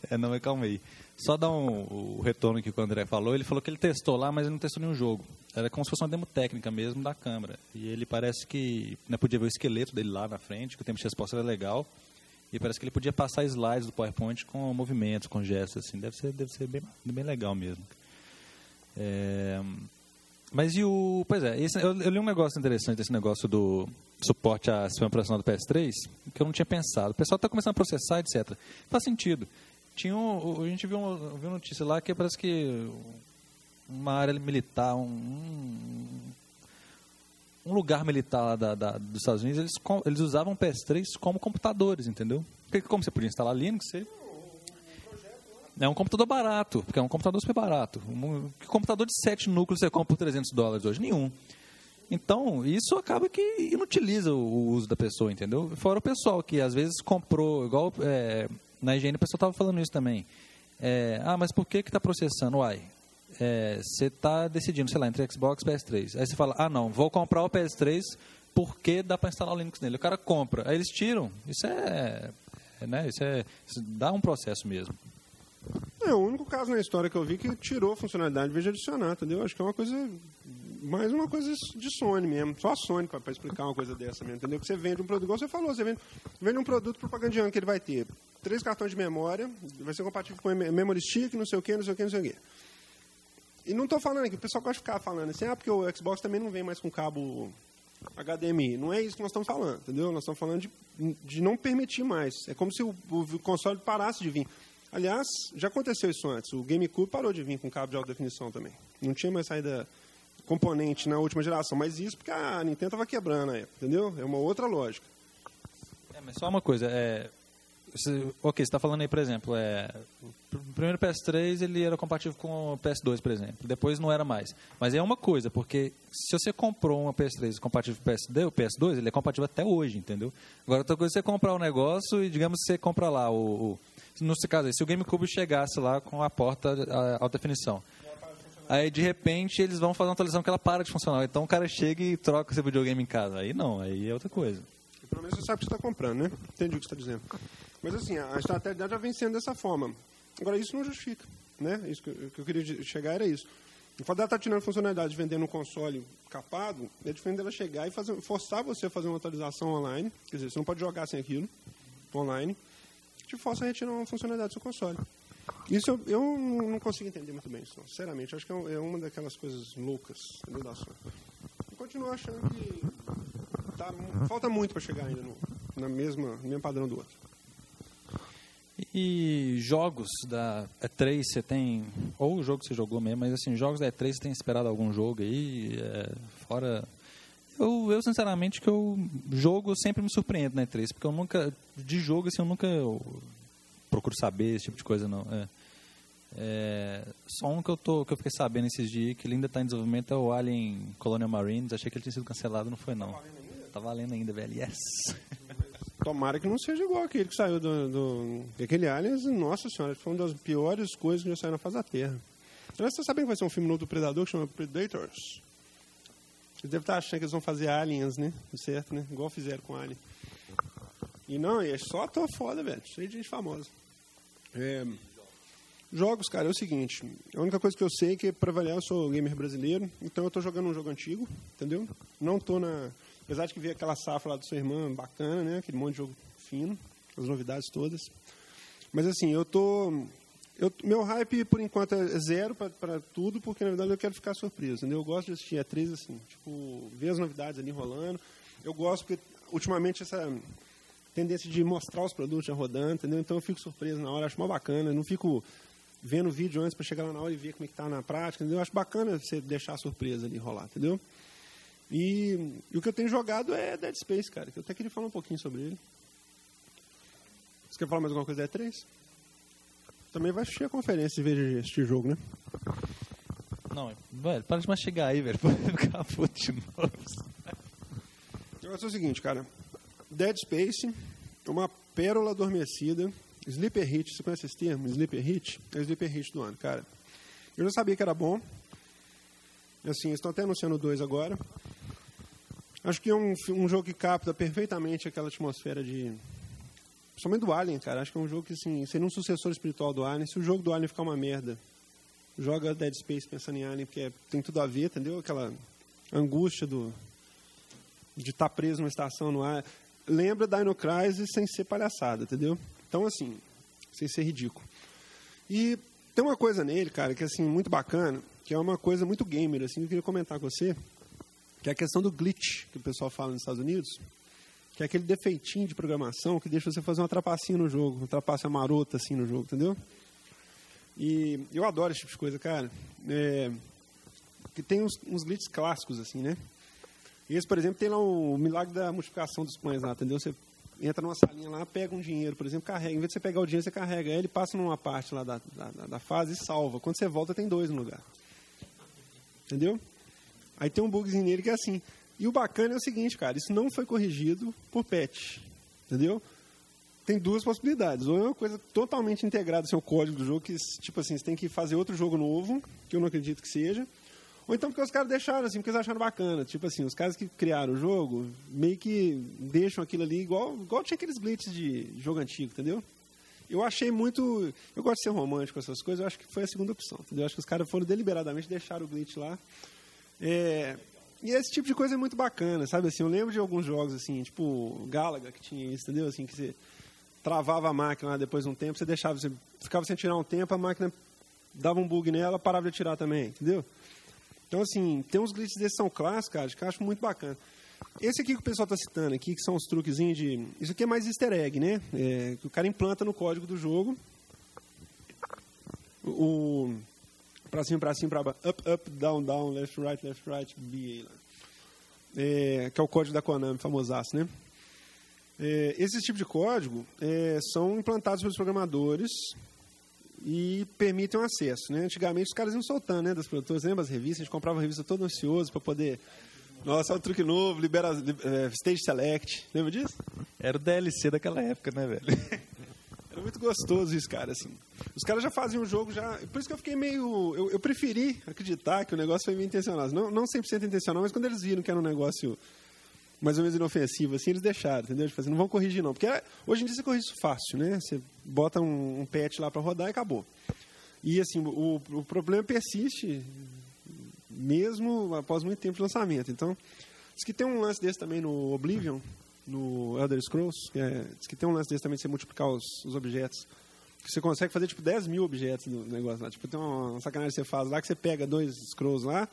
É, não, mas calma aí. Só dar um, o retorno que o André falou. Ele falou que ele testou lá, mas ele não testou nenhum jogo. Era como se fosse uma demo técnica mesmo da câmera. E ele parece que né, podia ver o esqueleto dele lá na frente, que o tempo de resposta era legal. E parece que ele podia passar slides do PowerPoint com movimentos, com gestos, assim. Deve ser, deve ser bem, bem legal mesmo. É... Mas e o. Pois é, esse, eu, eu, li um negócio interessante desse negócio do suporte à sistema operacional do PS3, que eu não tinha pensado. O pessoal está começando a processar, etc. Faz sentido. Tinha a gente viu viu notícia lá que parece que uma área militar, um, um lugar militar da, da, dos Estados Unidos, eles, eles usavam PS3 como computadores, entendeu? Porque como você podia instalar Linux, você... É um computador barato, porque é um computador super barato. Um, que computador de 7 núcleos você compra por 300 dólares hoje? Nenhum. Então, isso acaba que inutiliza o, uso da pessoa, entendeu? Fora o pessoal que às vezes comprou, igual é, na higiene o pessoal estava falando isso também. É, ah, mas por que está processando? Uai, é, você está decidindo, sei lá, entre Xbox e PS3. Aí você fala, ah não, vou comprar o PS3 porque dá para instalar o Linux nele. O cara compra, aí eles tiram. Isso é, é né, isso é, isso dá um processo mesmo. É o único caso na história que eu vi que tirou funcionalidade em adicionar, entendeu? Acho que é uma coisa mais uma coisa de Sony mesmo. Só a Sony para explicar uma coisa dessa mesmo, entendeu? Que você vende um produto, igual você falou, você vende, vende um produto propagandiano que ele vai ter três cartões de memória, vai ser compatível com memory stick, não sei o que, não sei o que, não sei o que. E não estou falando aqui, o pessoal gosta de ficar falando assim, ah, porque o Xbox também não vem mais com cabo HDMI. Não é isso que nós estamos falando, entendeu? Nós estamos falando de, de não permitir mais. É como se o, o console parasse de vir. Aliás, já aconteceu isso antes. O GameCube parou de vir com cabo de alta definição também. Não tinha mais saída componente na última geração. Mas isso porque a Nintendo estava quebrando entendeu? É uma outra lógica. É, mas só uma coisa, é, você, ok, você está falando aí, por exemplo, é, o primeiro PS3 ele era compatível com o PS2, por exemplo. Depois não era mais. Mas é uma coisa, porque se você comprou uma PS3 compatível com o PS2, ele é compatível até hoje, entendeu? Agora, outra coisa é você comprar um negócio e, digamos, você compra lá o... o no caso aí, se o GameCube chegasse lá com a porta alta definição, aí de repente eles vão fazer uma atualização que ela para de funcionar. Então o cara chega e troca seu videogame em casa. Aí não, aí é outra coisa. Pelo menos você sabe o que você está comprando, né? Entendi o que você está dizendo. Mas assim, a estratégia já vem sendo dessa forma. Agora, isso não justifica. Né? Isso que eu, que eu queria chegar era isso. O fato dela estar tá tirando funcionalidade vendendo um console capado, é diferente dela chegar e fazer, forçar você a fazer uma atualização online. Quer dizer, você não pode jogar sem aquilo online. Te força a retirar uma funcionalidade do seu console. Isso eu, eu não consigo entender muito bem, isso, sinceramente. Acho que é, é uma daquelas coisas loucas da Sony. Eu continuo achando que tá, falta muito para chegar ainda no, na mesma, no mesmo padrão do outro. E jogos da E3 você tem, ou o jogo que você jogou mesmo, mas assim, jogos da E3 você tem esperado algum jogo aí, é, fora... Eu, eu, sinceramente, que eu jogo sempre me surpreendo na E3, porque eu nunca, de jogo assim, eu nunca eu procuro saber esse tipo de coisa, não. É, é, só um que eu, tô, que eu fiquei sabendo esses dias, que ele ainda está em desenvolvimento, é o Alien Colonial Marines, achei que ele tinha sido cancelado, não foi não. Tá valendo ainda, velho, yes! *laughs* Tomara que não seja igual aquele que saiu do. do aquele Aliens, nossa senhora, foi uma das piores coisas que já saiu na face da Terra. Aliás, você sabem que vai ser um filme novo do Predador que chama Predators? Eles devem estar achando que eles vão fazer Aliens, né? Certo, né? Igual fizeram com Alien. E não, é só ator foda, velho. Cheio de gente famosa. É, jogos, cara, é o seguinte. A única coisa que eu sei é que, para avaliar, eu sou gamer brasileiro. Então eu tô jogando um jogo antigo, entendeu? Não tô na Apesar de que ver aquela safra lá do sua irmã bacana, né? Aquele monte de jogo fino, as novidades todas. Mas assim, eu tô. Eu, meu hype, por enquanto, é zero para tudo, porque na verdade eu quero ficar surpreso. Entendeu? Eu gosto de assistir atriz assim, tipo, ver as novidades ali rolando. Eu gosto porque, ultimamente, essa tendência de mostrar os produtos já rodando, entendeu? Então eu fico surpreso na hora, acho mó bacana. Não fico vendo o vídeo antes para chegar lá na hora e ver como é que tá na prática, entendeu? Eu acho bacana você deixar a surpresa ali rolar, entendeu? E, e, o que eu tenho jogado é Dead Space, cara, que eu até queria falar um pouquinho sobre ele. Você quer falar mais alguma coisa da E3? Também vai assistir a conferência vez de assistir jogo, né? Não, velho, para de mastigar aí, velho. *laughs* Pode ficar puto de novo. Eu acho o seguinte, cara. Dead Space é uma pérola adormecida. Sleeper Hit, você conhece esse termo? Sleeper Hit? É o Sleeper Hit do ano, cara. Eu já sabia que era bom. Assim, estão até anunciando dois agora. Acho que é um, um jogo que capta perfeitamente aquela atmosfera de principalmente do Alien, cara. Acho que é um jogo que, assim, seria um sucessor espiritual do Alien. Se o jogo do Alien ficar uma merda, joga Dead Space pensando em Alien, porque é, tem tudo a ver, entendeu? Aquela angústia do de estar tá preso numa estação no ar. Lembra Dino Crisis sem ser palhaçada, entendeu? Então, assim, sem ser ridículo. E tem uma coisa nele, cara, que é assim, muito bacana, que é uma coisa muito gamer, assim, que eu queria comentar com você, que é a questão do glitch, que o pessoal fala nos Estados Unidos, que é aquele defeitinho de programação que deixa você fazer uma trapacinha no jogo, uma trapaça marota assim no jogo, entendeu? E eu adoro esse tipo de coisa, cara. É, que tem uns, uns glitches clássicos, assim, né? Esse, por exemplo, tem lá o milagre da multiplicação dos pães lá, entendeu? Você entra numa salinha lá, pega um dinheiro, por exemplo, carrega. Em vez de você pegar o dinheiro, você carrega ele, passa numa parte lá da, da, da fase e salva. Quando você volta, tem dois no lugar. Entendeu? Aí tem um bugzinho nele que é assim. E o bacana é o seguinte, cara, isso não foi corrigido por patch. Entendeu? Tem duas possibilidades. Ou é uma coisa totalmente integrada ao seu código do jogo, que, tipo assim, você tem que fazer outro jogo novo, que eu não acredito que seja. Ou então porque os caras deixaram assim, porque eles acharam bacana. Tipo assim, os caras que criaram o jogo meio que deixam aquilo ali igual, igual tinha aqueles glitches de jogo antigo, entendeu? Eu achei muito. Eu gosto de ser romântico com essas coisas, eu acho que foi a segunda opção, entendeu? Eu acho que os caras foram deliberadamente deixar o glitch lá. É, e esse tipo de coisa é muito bacana, sabe? Assim, eu lembro de alguns jogos, assim, tipo Galaga, que tinha isso, entendeu? Assim, que você travava a máquina depois de um tempo, você deixava, você ficava sem tirar um tempo, a máquina dava um bug nela, parava de atirar também, entendeu? Então, assim, tem uns glitches desses são clássicos, cara, que eu acho muito bacana. Esse aqui que o pessoal está citando aqui, que são os truquezinhos de... Isso aqui é mais easter egg, né? É, que o cara implanta no código do jogo. O... Pra cima, pra cima, pra baixo. Up, up, down, down, left, right, left, right, B, é, que é o código da Konami, famosaço, né? É, esse tipo de código é, são implantados pelos programadores e permitem o acesso. Né? Antigamente os caras iam soltando né, das produtoras, lembra as revistas? A gente comprava a revista todo ansioso para poder. Nossa, olha o truque novo, libera é, Stage Select. Lembra disso? Era o DLC daquela época, né, velho? *laughs* Era muito gostoso isso, cara. Assim. Os caras já faziam o jogo já. Por isso que eu fiquei meio. Eu, eu preferi acreditar que o negócio foi meio intencional. Não, não 100% intencional, mas quando eles viram que era um negócio mais ou menos inofensivo, assim, eles deixaram, entendeu? Tipo assim, não vão corrigir, não. Porque hoje em dia você corrige isso fácil, né? Você bota um, um patch lá para rodar e acabou. E, assim, o, o problema persiste mesmo após muito tempo de lançamento. Então, diz que tem um lance desse também no Oblivion, no Elder Scrolls, que é, diz que tem um lance desse também de você multiplicar os, os objetos. Que você consegue fazer, tipo, 10 mil objetos no negócio lá. Tipo, tem uma sacanagem que você faz lá, que você pega dois scrolls lá,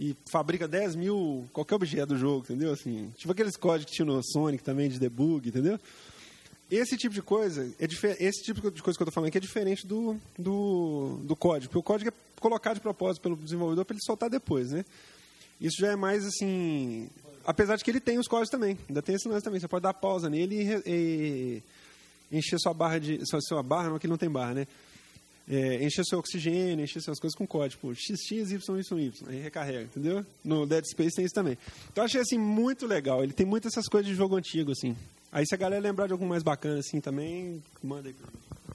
e fabrica 10 mil qualquer objeto do jogo, entendeu? Assim, tipo aqueles códigos que tinha no Sonic também de debug, entendeu? Esse tipo de coisa, é esse tipo de coisa que eu estou falando aqui é diferente do, do, do código, porque o código é colocado de propósito pelo desenvolvedor para ele soltar depois, né? Isso já é mais assim, apesar de que ele tem os códigos também, ainda tem esse lance também, você pode dar pausa nele e, e encher sua barra de, sua, sua barra, não, aqui não tem barra, né? É, encher seu oxigênio, encher suas coisas com código, XX, Y, aí recarrega, entendeu? No Dead Space tem isso também. Então achei assim muito legal. Ele tem muitas essas coisas de jogo antigo, assim. Aí se a galera lembrar de algum mais bacana assim também, manda aí.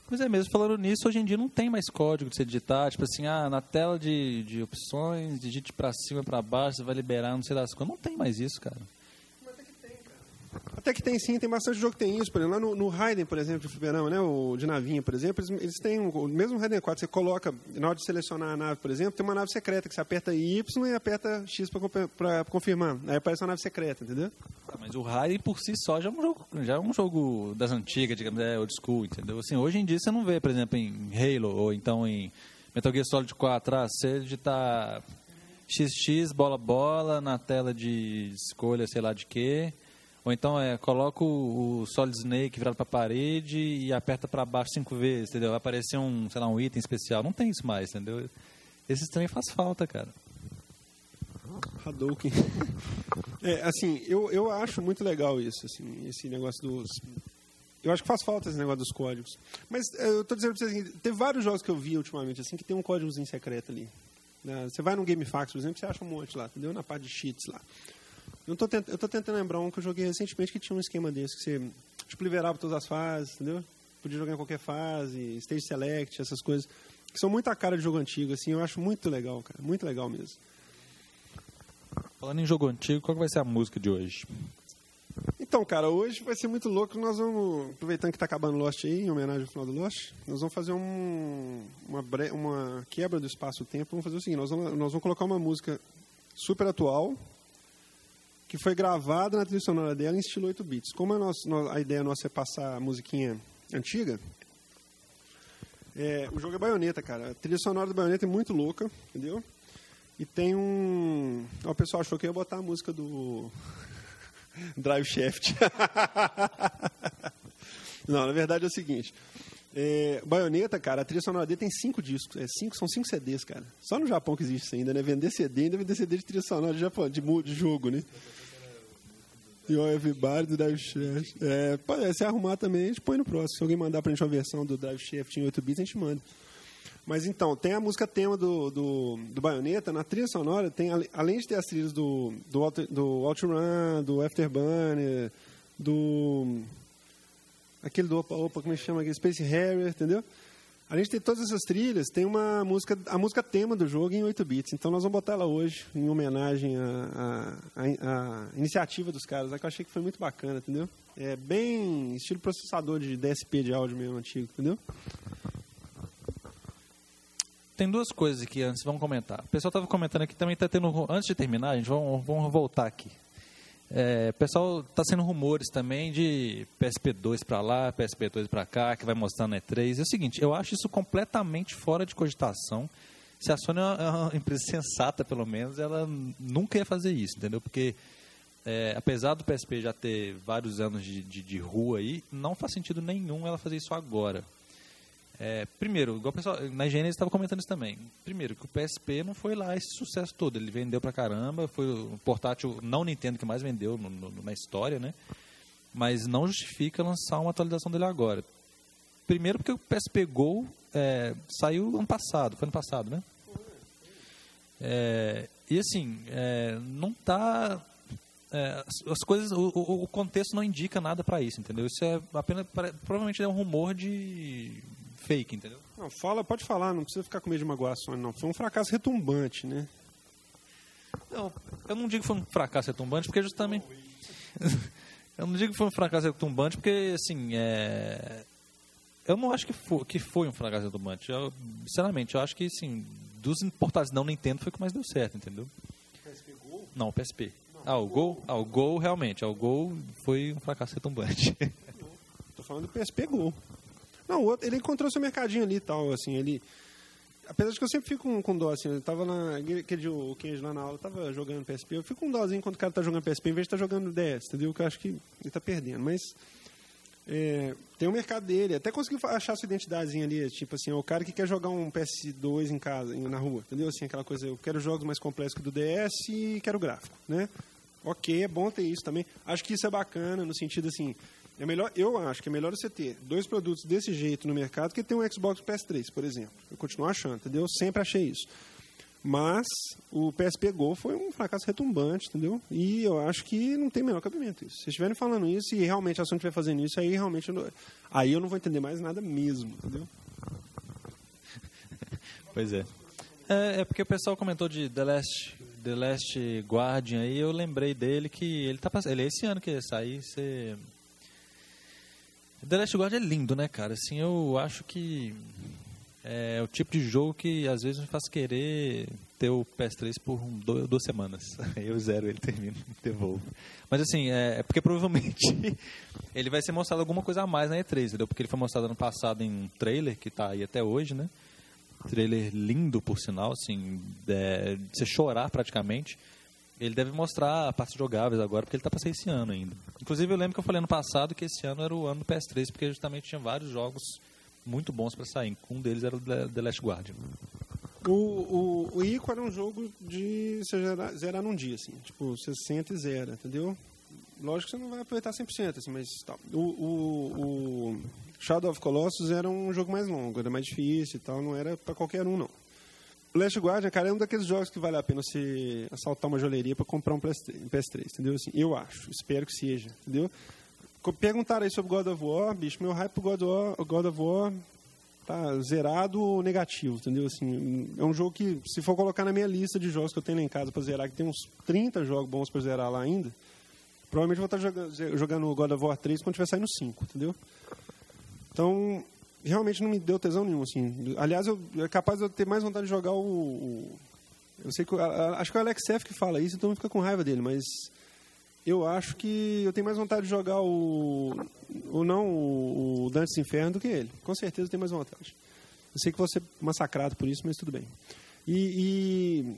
Pois é, mesmo falando nisso, hoje em dia não tem mais código de você digitar, tipo assim, ah, na tela de, de opções, digite para cima, para baixo, você vai liberar, não sei das coisas. Não tem mais isso, cara. Até que tem sim, tem bastante jogo que tem isso. Por exemplo, lá no, no Raiden, por exemplo, de fliperama, né, o de navinha, por exemplo, eles, eles têm, um, o mesmo Raiden 4, você coloca, na hora de selecionar a nave, por exemplo, tem uma nave secreta que você aperta Y e aperta X para confirmar. Aí aparece uma nave secreta, entendeu? Ah, mas o Raiden por si só já é um jogo, já é um jogo das antigas, digamos, é old school, entendeu? Assim, hoje em dia você não vê, por exemplo, em Halo ou então em Metal Gear Solid 4, ah, você digitar XX, bola, bola, na tela de escolha, sei lá de quê ou então é, coloca o, Solid Snake virado para a parede e aperta para baixo cinco vezes, entendeu? Vai aparecer um, sei lá, um item especial. Não tem isso mais, entendeu? Esse trem faz falta, cara. Hadouken. *laughs* é, assim, eu, eu acho muito legal isso, assim, esse negócio dos... Eu acho que faz falta esse negócio dos códigos. Mas é, eu estou dizendo para vocês, assim, tem vários jogos que eu vi ultimamente, assim, que tem um códigozinho secreto ali. Né? Você vai no GameFAQs, por exemplo, você acha um monte lá, entendeu? Na parte de cheats lá. Eu tô, eu tô tentando lembrar um que eu joguei recentemente que tinha um esquema desse, que você tipo, liberava todas as fases, entendeu? Podia jogar em qualquer fase, stage select, essas coisas, que são muito a cara de jogo antigo, assim, eu acho muito legal, cara, muito legal mesmo. Falando em jogo antigo, qual vai ser a música de hoje? Então, Então, cara, hoje vai ser muito louco. Nós vamos, aproveitando que está acabando Lost aí, em homenagem ao final do Lost, nós vamos fazer um, uma, bre- uma quebra do espaço-tempo. Vamos fazer o seguinte: nós vamos, nós vamos colocar uma música super atual, que foi gravada na trilha sonora dela em estilo 8 bits. Como a, nossa, no- a ideia nossa é passar a musiquinha antiga, é, o jogo é baioneta, cara. A trilha sonora do baioneta é muito louca, entendeu? E tem um. O pessoal achou que ia botar a música do *laughs* Drive Shaft. *laughs* Não, na verdade é o seguinte. É, Baioneta, cara, a trilha sonora dele tem cinco discos. É, cinco, são cinco CDs, cara. Só no Japão que existe isso ainda, né? Vender CD, ainda vender CD de trilha sonora de, Japão, de, de jogo, né? E o Everybody do Drive Shaft. É, pode, se arrumar também, a gente põe no próximo. Se alguém mandar pra gente uma versão do Drive Shaft em 8 bits, a gente manda. Mas então, tem a música tema do, do, do Bayonetta, na trilha sonora, tem, além de ter as trilhas do, do, do Outrun, do Afterburner, do. Aquele do Opa Opa, como é que chama aqui? Space Harrier, entendeu? Além de ter todas essas trilhas, tem uma música, a música tema do jogo em 8 bits. Então nós vamos botar ela hoje, em homenagem à, à, iniciativa dos caras, que eu achei que foi muito bacana, entendeu? É bem estilo processador de DSP de áudio mesmo antigo, entendeu? Tem duas coisas aqui antes, vamos comentar. O pessoal estava comentando aqui também está tendo. Antes de terminar, a gente vamos, vamos voltar aqui. É, pessoal está sendo rumores também de PSP2 para lá, PSP2 para cá, que vai mostrar no E3. É o seguinte, eu acho isso completamente fora de cogitação. Se a Sony é uma- é *laughs* empresa sensata, pelo menos, ela nunca ia fazer isso, entendeu? Porque é, apesar do PSP já ter vários anos de, de, de rua aí, não faz sentido nenhum ela fazer isso agora. É, primeiro, igual o pessoal, na higiene eles estavam comentando isso também. Primeiro, que o PSP não foi lá esse sucesso todo. Ele vendeu pra caramba, foi o portátil não Nintendo que mais vendeu no- no- na história, né? Mas não justifica lançar uma atualização dele agora. Primeiro porque o PSP Go é, saiu ano passado, foi ano passado, né? É, e assim, é, não tá. é, as- as coisas, o, o- contexto não indica nada para isso, entendeu? Isso é apenas, provavelmente é um rumor de fake, entendeu? Não, fala, pode falar, não precisa ficar com medo de magoar a Sony, não. Foi um fracasso retumbante, né? Não, eu não digo que foi um fracasso retumbante, porque justamente. *laughs* eu não digo que foi um fracasso retumbante, porque, assim, é. Eu não acho que foi, que foi um fracasso retumbante. Eu, sinceramente, eu acho que, assim, dos importados não Nintendo foi o que mais deu certo, entendeu? Não, o PSP. Ah, o Gol? Ah, o Gol, realmente. Ah, o Gol foi um fracasso retumbante. *laughs* Tô falando do PSP Go. Não, o outro, ele encontrou seu mercadinho ali e tal, assim, ele... Apesar de que eu sempre fico com, com dó, assim, eu tava na... Aquele o Kenji lá na aula tava jogando PSP, eu fico com dózinho quando o cara tá jogando PSP, em vez de estar jogando DS, entendeu? Que eu acho que ele tá perdendo, mas... é, tem o mercado dele, até conseguiu achar sua identidadezinha ali, tipo assim, é o cara que quer jogar um PS2 em casa, na rua, entendeu? Assim, aquela coisa, eu quero jogos mais complexos que do DS e quero gráfico, né? Ok, é bom ter isso também. Acho que isso é bacana, no sentido assim, é melhor, eu acho que é melhor você ter dois produtos desse jeito no mercado que ter um Xbox PS3, por exemplo. Eu continuo achando, entendeu? Sempre achei isso. Mas o PSP Go foi um fracasso retumbante, entendeu? E eu acho que não tem menor cabimento isso. Se estiverem falando isso e realmente a Sony estiver fazendo isso, aí realmente eu não, aí eu não vou entender mais nada mesmo, entendeu? *laughs* Pois é. é. é porque o pessoal comentou de The Last, The Last Guardian aí, eu lembrei dele que ele tá pass- ele é esse ano que ia sair, você... The Last Guardian é lindo, né, cara? Assim, eu acho que é o tipo de jogo que às vezes me faz querer ter o PS3 por um, do- duas semanas. *laughs* Eu zero ele, termino, *laughs* devolvo. Mas assim, é, é porque provavelmente *laughs* ele vai ser mostrado alguma coisa a mais na E3, entendeu? Porque ele foi mostrado ano passado em um trailer que tá aí até hoje, né? trailer lindo, por sinal, assim, é, você chorar praticamente. Ele deve mostrar partes jogáveis agora, porque ele está para sair esse ano ainda. Inclusive, eu lembro que eu falei ano passado que esse ano era o ano do PS3, porque justamente tinha vários jogos muito bons para sair. Um deles era o The Last Guardian. O, o, o Ico era um jogo de você zerar, zerar num dia, assim. Tipo, você senta e zera, entendeu? Lógico que você não vai aproveitar 100%, assim, mas tal. O, o, o Shadow of Colossus era um jogo mais longo, era mais difícil e tal, não era para qualquer um, não. Last Guardian, cara, é um daqueles jogos que vale a pena você assaltar uma joalheria para comprar um PS3, um PS3, entendeu? Assim, eu acho, espero que seja, entendeu? Perguntaram aí sobre God of War, bicho, meu hype pro God of War, God of War tá zerado ou negativo, entendeu? Assim, é um jogo que, se for colocar na minha lista de jogos que eu tenho lá em casa para zerar, que tem uns 30 jogos bons para zerar lá ainda, Provavelmente vou estar jogando, jogando God of War 3 quando tiver saindo 5, entendeu? Então, realmente não me deu tesão nenhum, assim. Aliás, eu, é capaz de eu ter mais vontade de jogar o... o eu sei que... Acho que é o Alex F que fala isso, então fica com raiva dele, mas... Eu acho que eu tenho mais vontade de jogar o... Ou não, o, o Dantes Inferno do que ele. Com certeza eu tenho mais vontade. Eu sei que vou ser massacrado por isso, mas tudo bem. E... e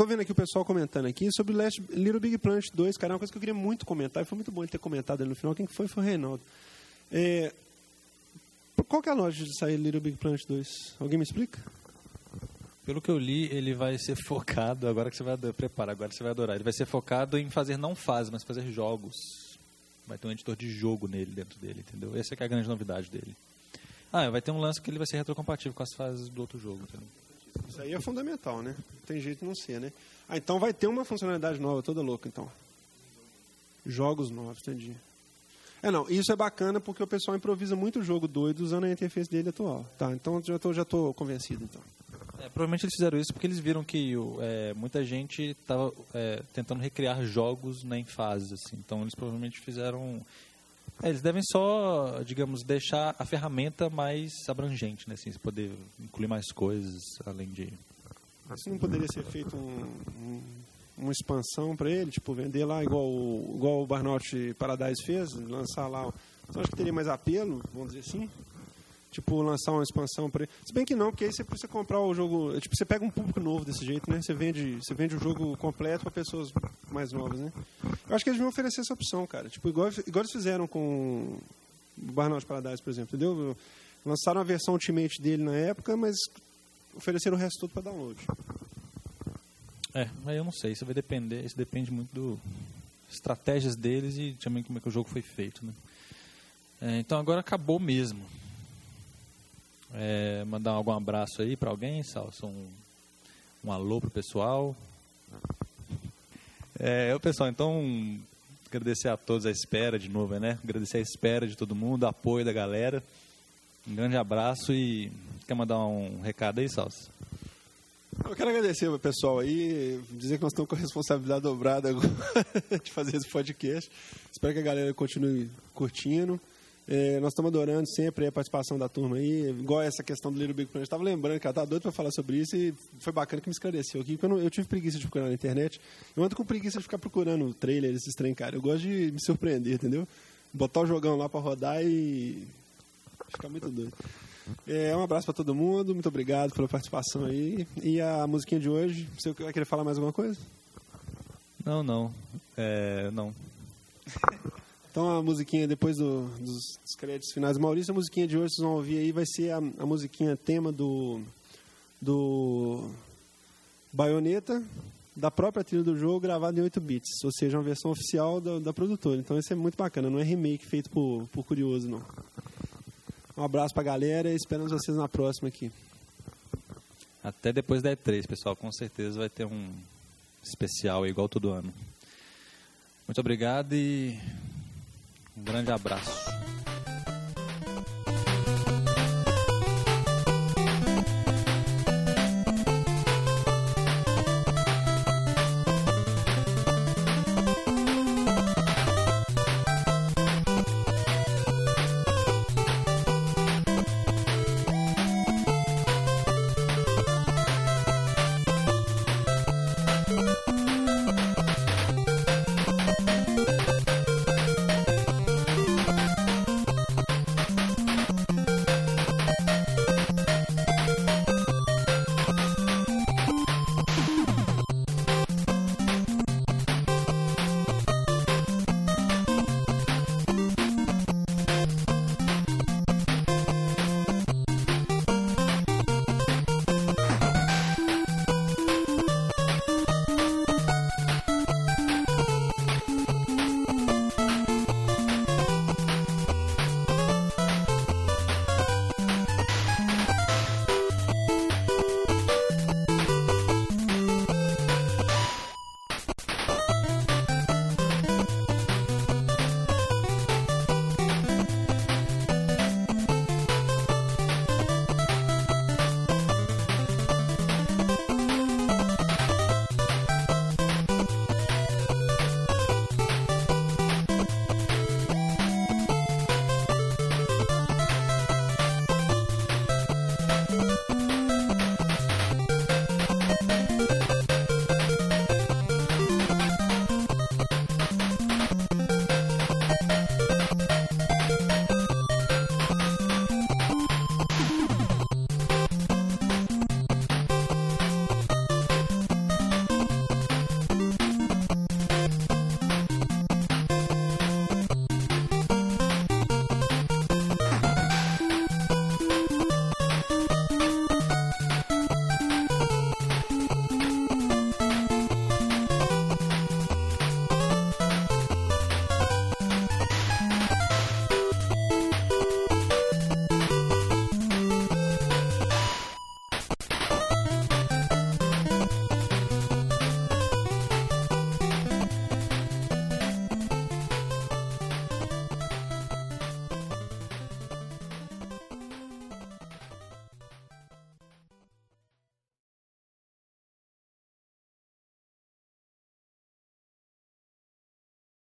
Tô vendo aqui o pessoal comentando aqui sobre Last, Little Big Planet 2, cara, é uma coisa que eu queria muito comentar, e foi muito bom ele ter comentado ali no final. Quem foi foi o Reinaldo. É, qual que é a lógica de sair Little Big Planet 2? Alguém me explica? Pelo que eu li, ele vai ser *laughs* focado, agora que você vai preparar, agora você vai adorar, ele vai ser focado em fazer não fases, mas fazer jogos. Vai ter um editor de jogo nele, dentro dele, entendeu? Essa é, é a grande novidade dele. Ah, vai ter um lance que ele vai ser retrocompatível com as fases do outro jogo, entendeu? Isso aí é fundamental, né? Não tem jeito de não ser, né? Ah, então vai ter uma funcionalidade nova, toda louca, então. Jogos novos, entendi. É, não, isso é bacana porque o pessoal improvisa muito jogo doido usando a interface dele atual. Tá, então já tô, já tô convencido, então. É, provavelmente eles fizeram isso porque eles viram que é, muita gente estava é, tentando recriar jogos né, em fases, assim. Então eles provavelmente fizeram... É, eles devem só, digamos, deixar a ferramenta mais abrangente, né? Assim, poder incluir mais coisas além de... Isso não poderia ser feito um, um uma expansão para ele, tipo, vender lá igual, igual o Barnout Paradise fez, lançar lá. Acho que teria mais apelo, vamos dizer assim. Tipo, lançar uma expansão para ele. Se bem que não, porque aí você precisa comprar o jogo. Tipo, você pega um público novo desse jeito, né? Você vende, você vende o jogo completo para pessoas mais novas, né? Eu acho que eles vão oferecer essa opção, cara. Tipo, igual, igual eles fizeram com o Barnout Paradise, por exemplo, entendeu? Lançaram a versão Ultimate dele na época, mas ofereceram o resto todo para download. É, mas eu não sei, isso vai depender, isso depende muito do estratégias deles e também como é que o jogo foi feito, né? É, então agora acabou mesmo. É, mandar algum abraço aí para alguém, Salso, um, um alô pro pessoal. É, o pessoal, então agradecer a todos a espera de novo, né? Agradecer a espera de todo mundo, apoio da galera. Um grande abraço e quer mandar um recado aí, Salso? Eu quero agradecer o pessoal aí, dizer que nós estamos com a responsabilidade dobrada agora *laughs* de fazer esse podcast. Espero que a galera continue curtindo. É, nós estamos adorando sempre a participação da turma aí, igual essa questão do Little Big Planet. Estava lembrando que ela tá doido para falar sobre isso e foi bacana que me esclareceu aqui, porque eu, não, eu, tive preguiça de procurar na internet. Eu ando com preguiça de ficar procurando trailer, esses trem, cara. Eu gosto de me surpreender, entendeu? Botar o jogão lá para rodar e ficar muito doido. É, um abraço para todo mundo, muito obrigado pela participação aí. E a musiquinha de hoje, você vai querer falar mais alguma coisa? Não, não. É, não. *laughs* então a musiquinha depois do, dos, dos, créditos finais. Maurício, a musiquinha de hoje vocês vão ouvir aí vai ser a, a musiquinha tema do, do Baioneta, da própria trilha do jogo, gravada em 8 bits, ou seja, uma versão oficial da, da produtora. Então isso é muito bacana, não é remake feito por, por curioso, não. Um abraço pra galera e esperamos vocês na próxima aqui. Até depois da E3, pessoal. Com certeza vai ter um especial igual todo ano. Muito obrigado e um grande abraço.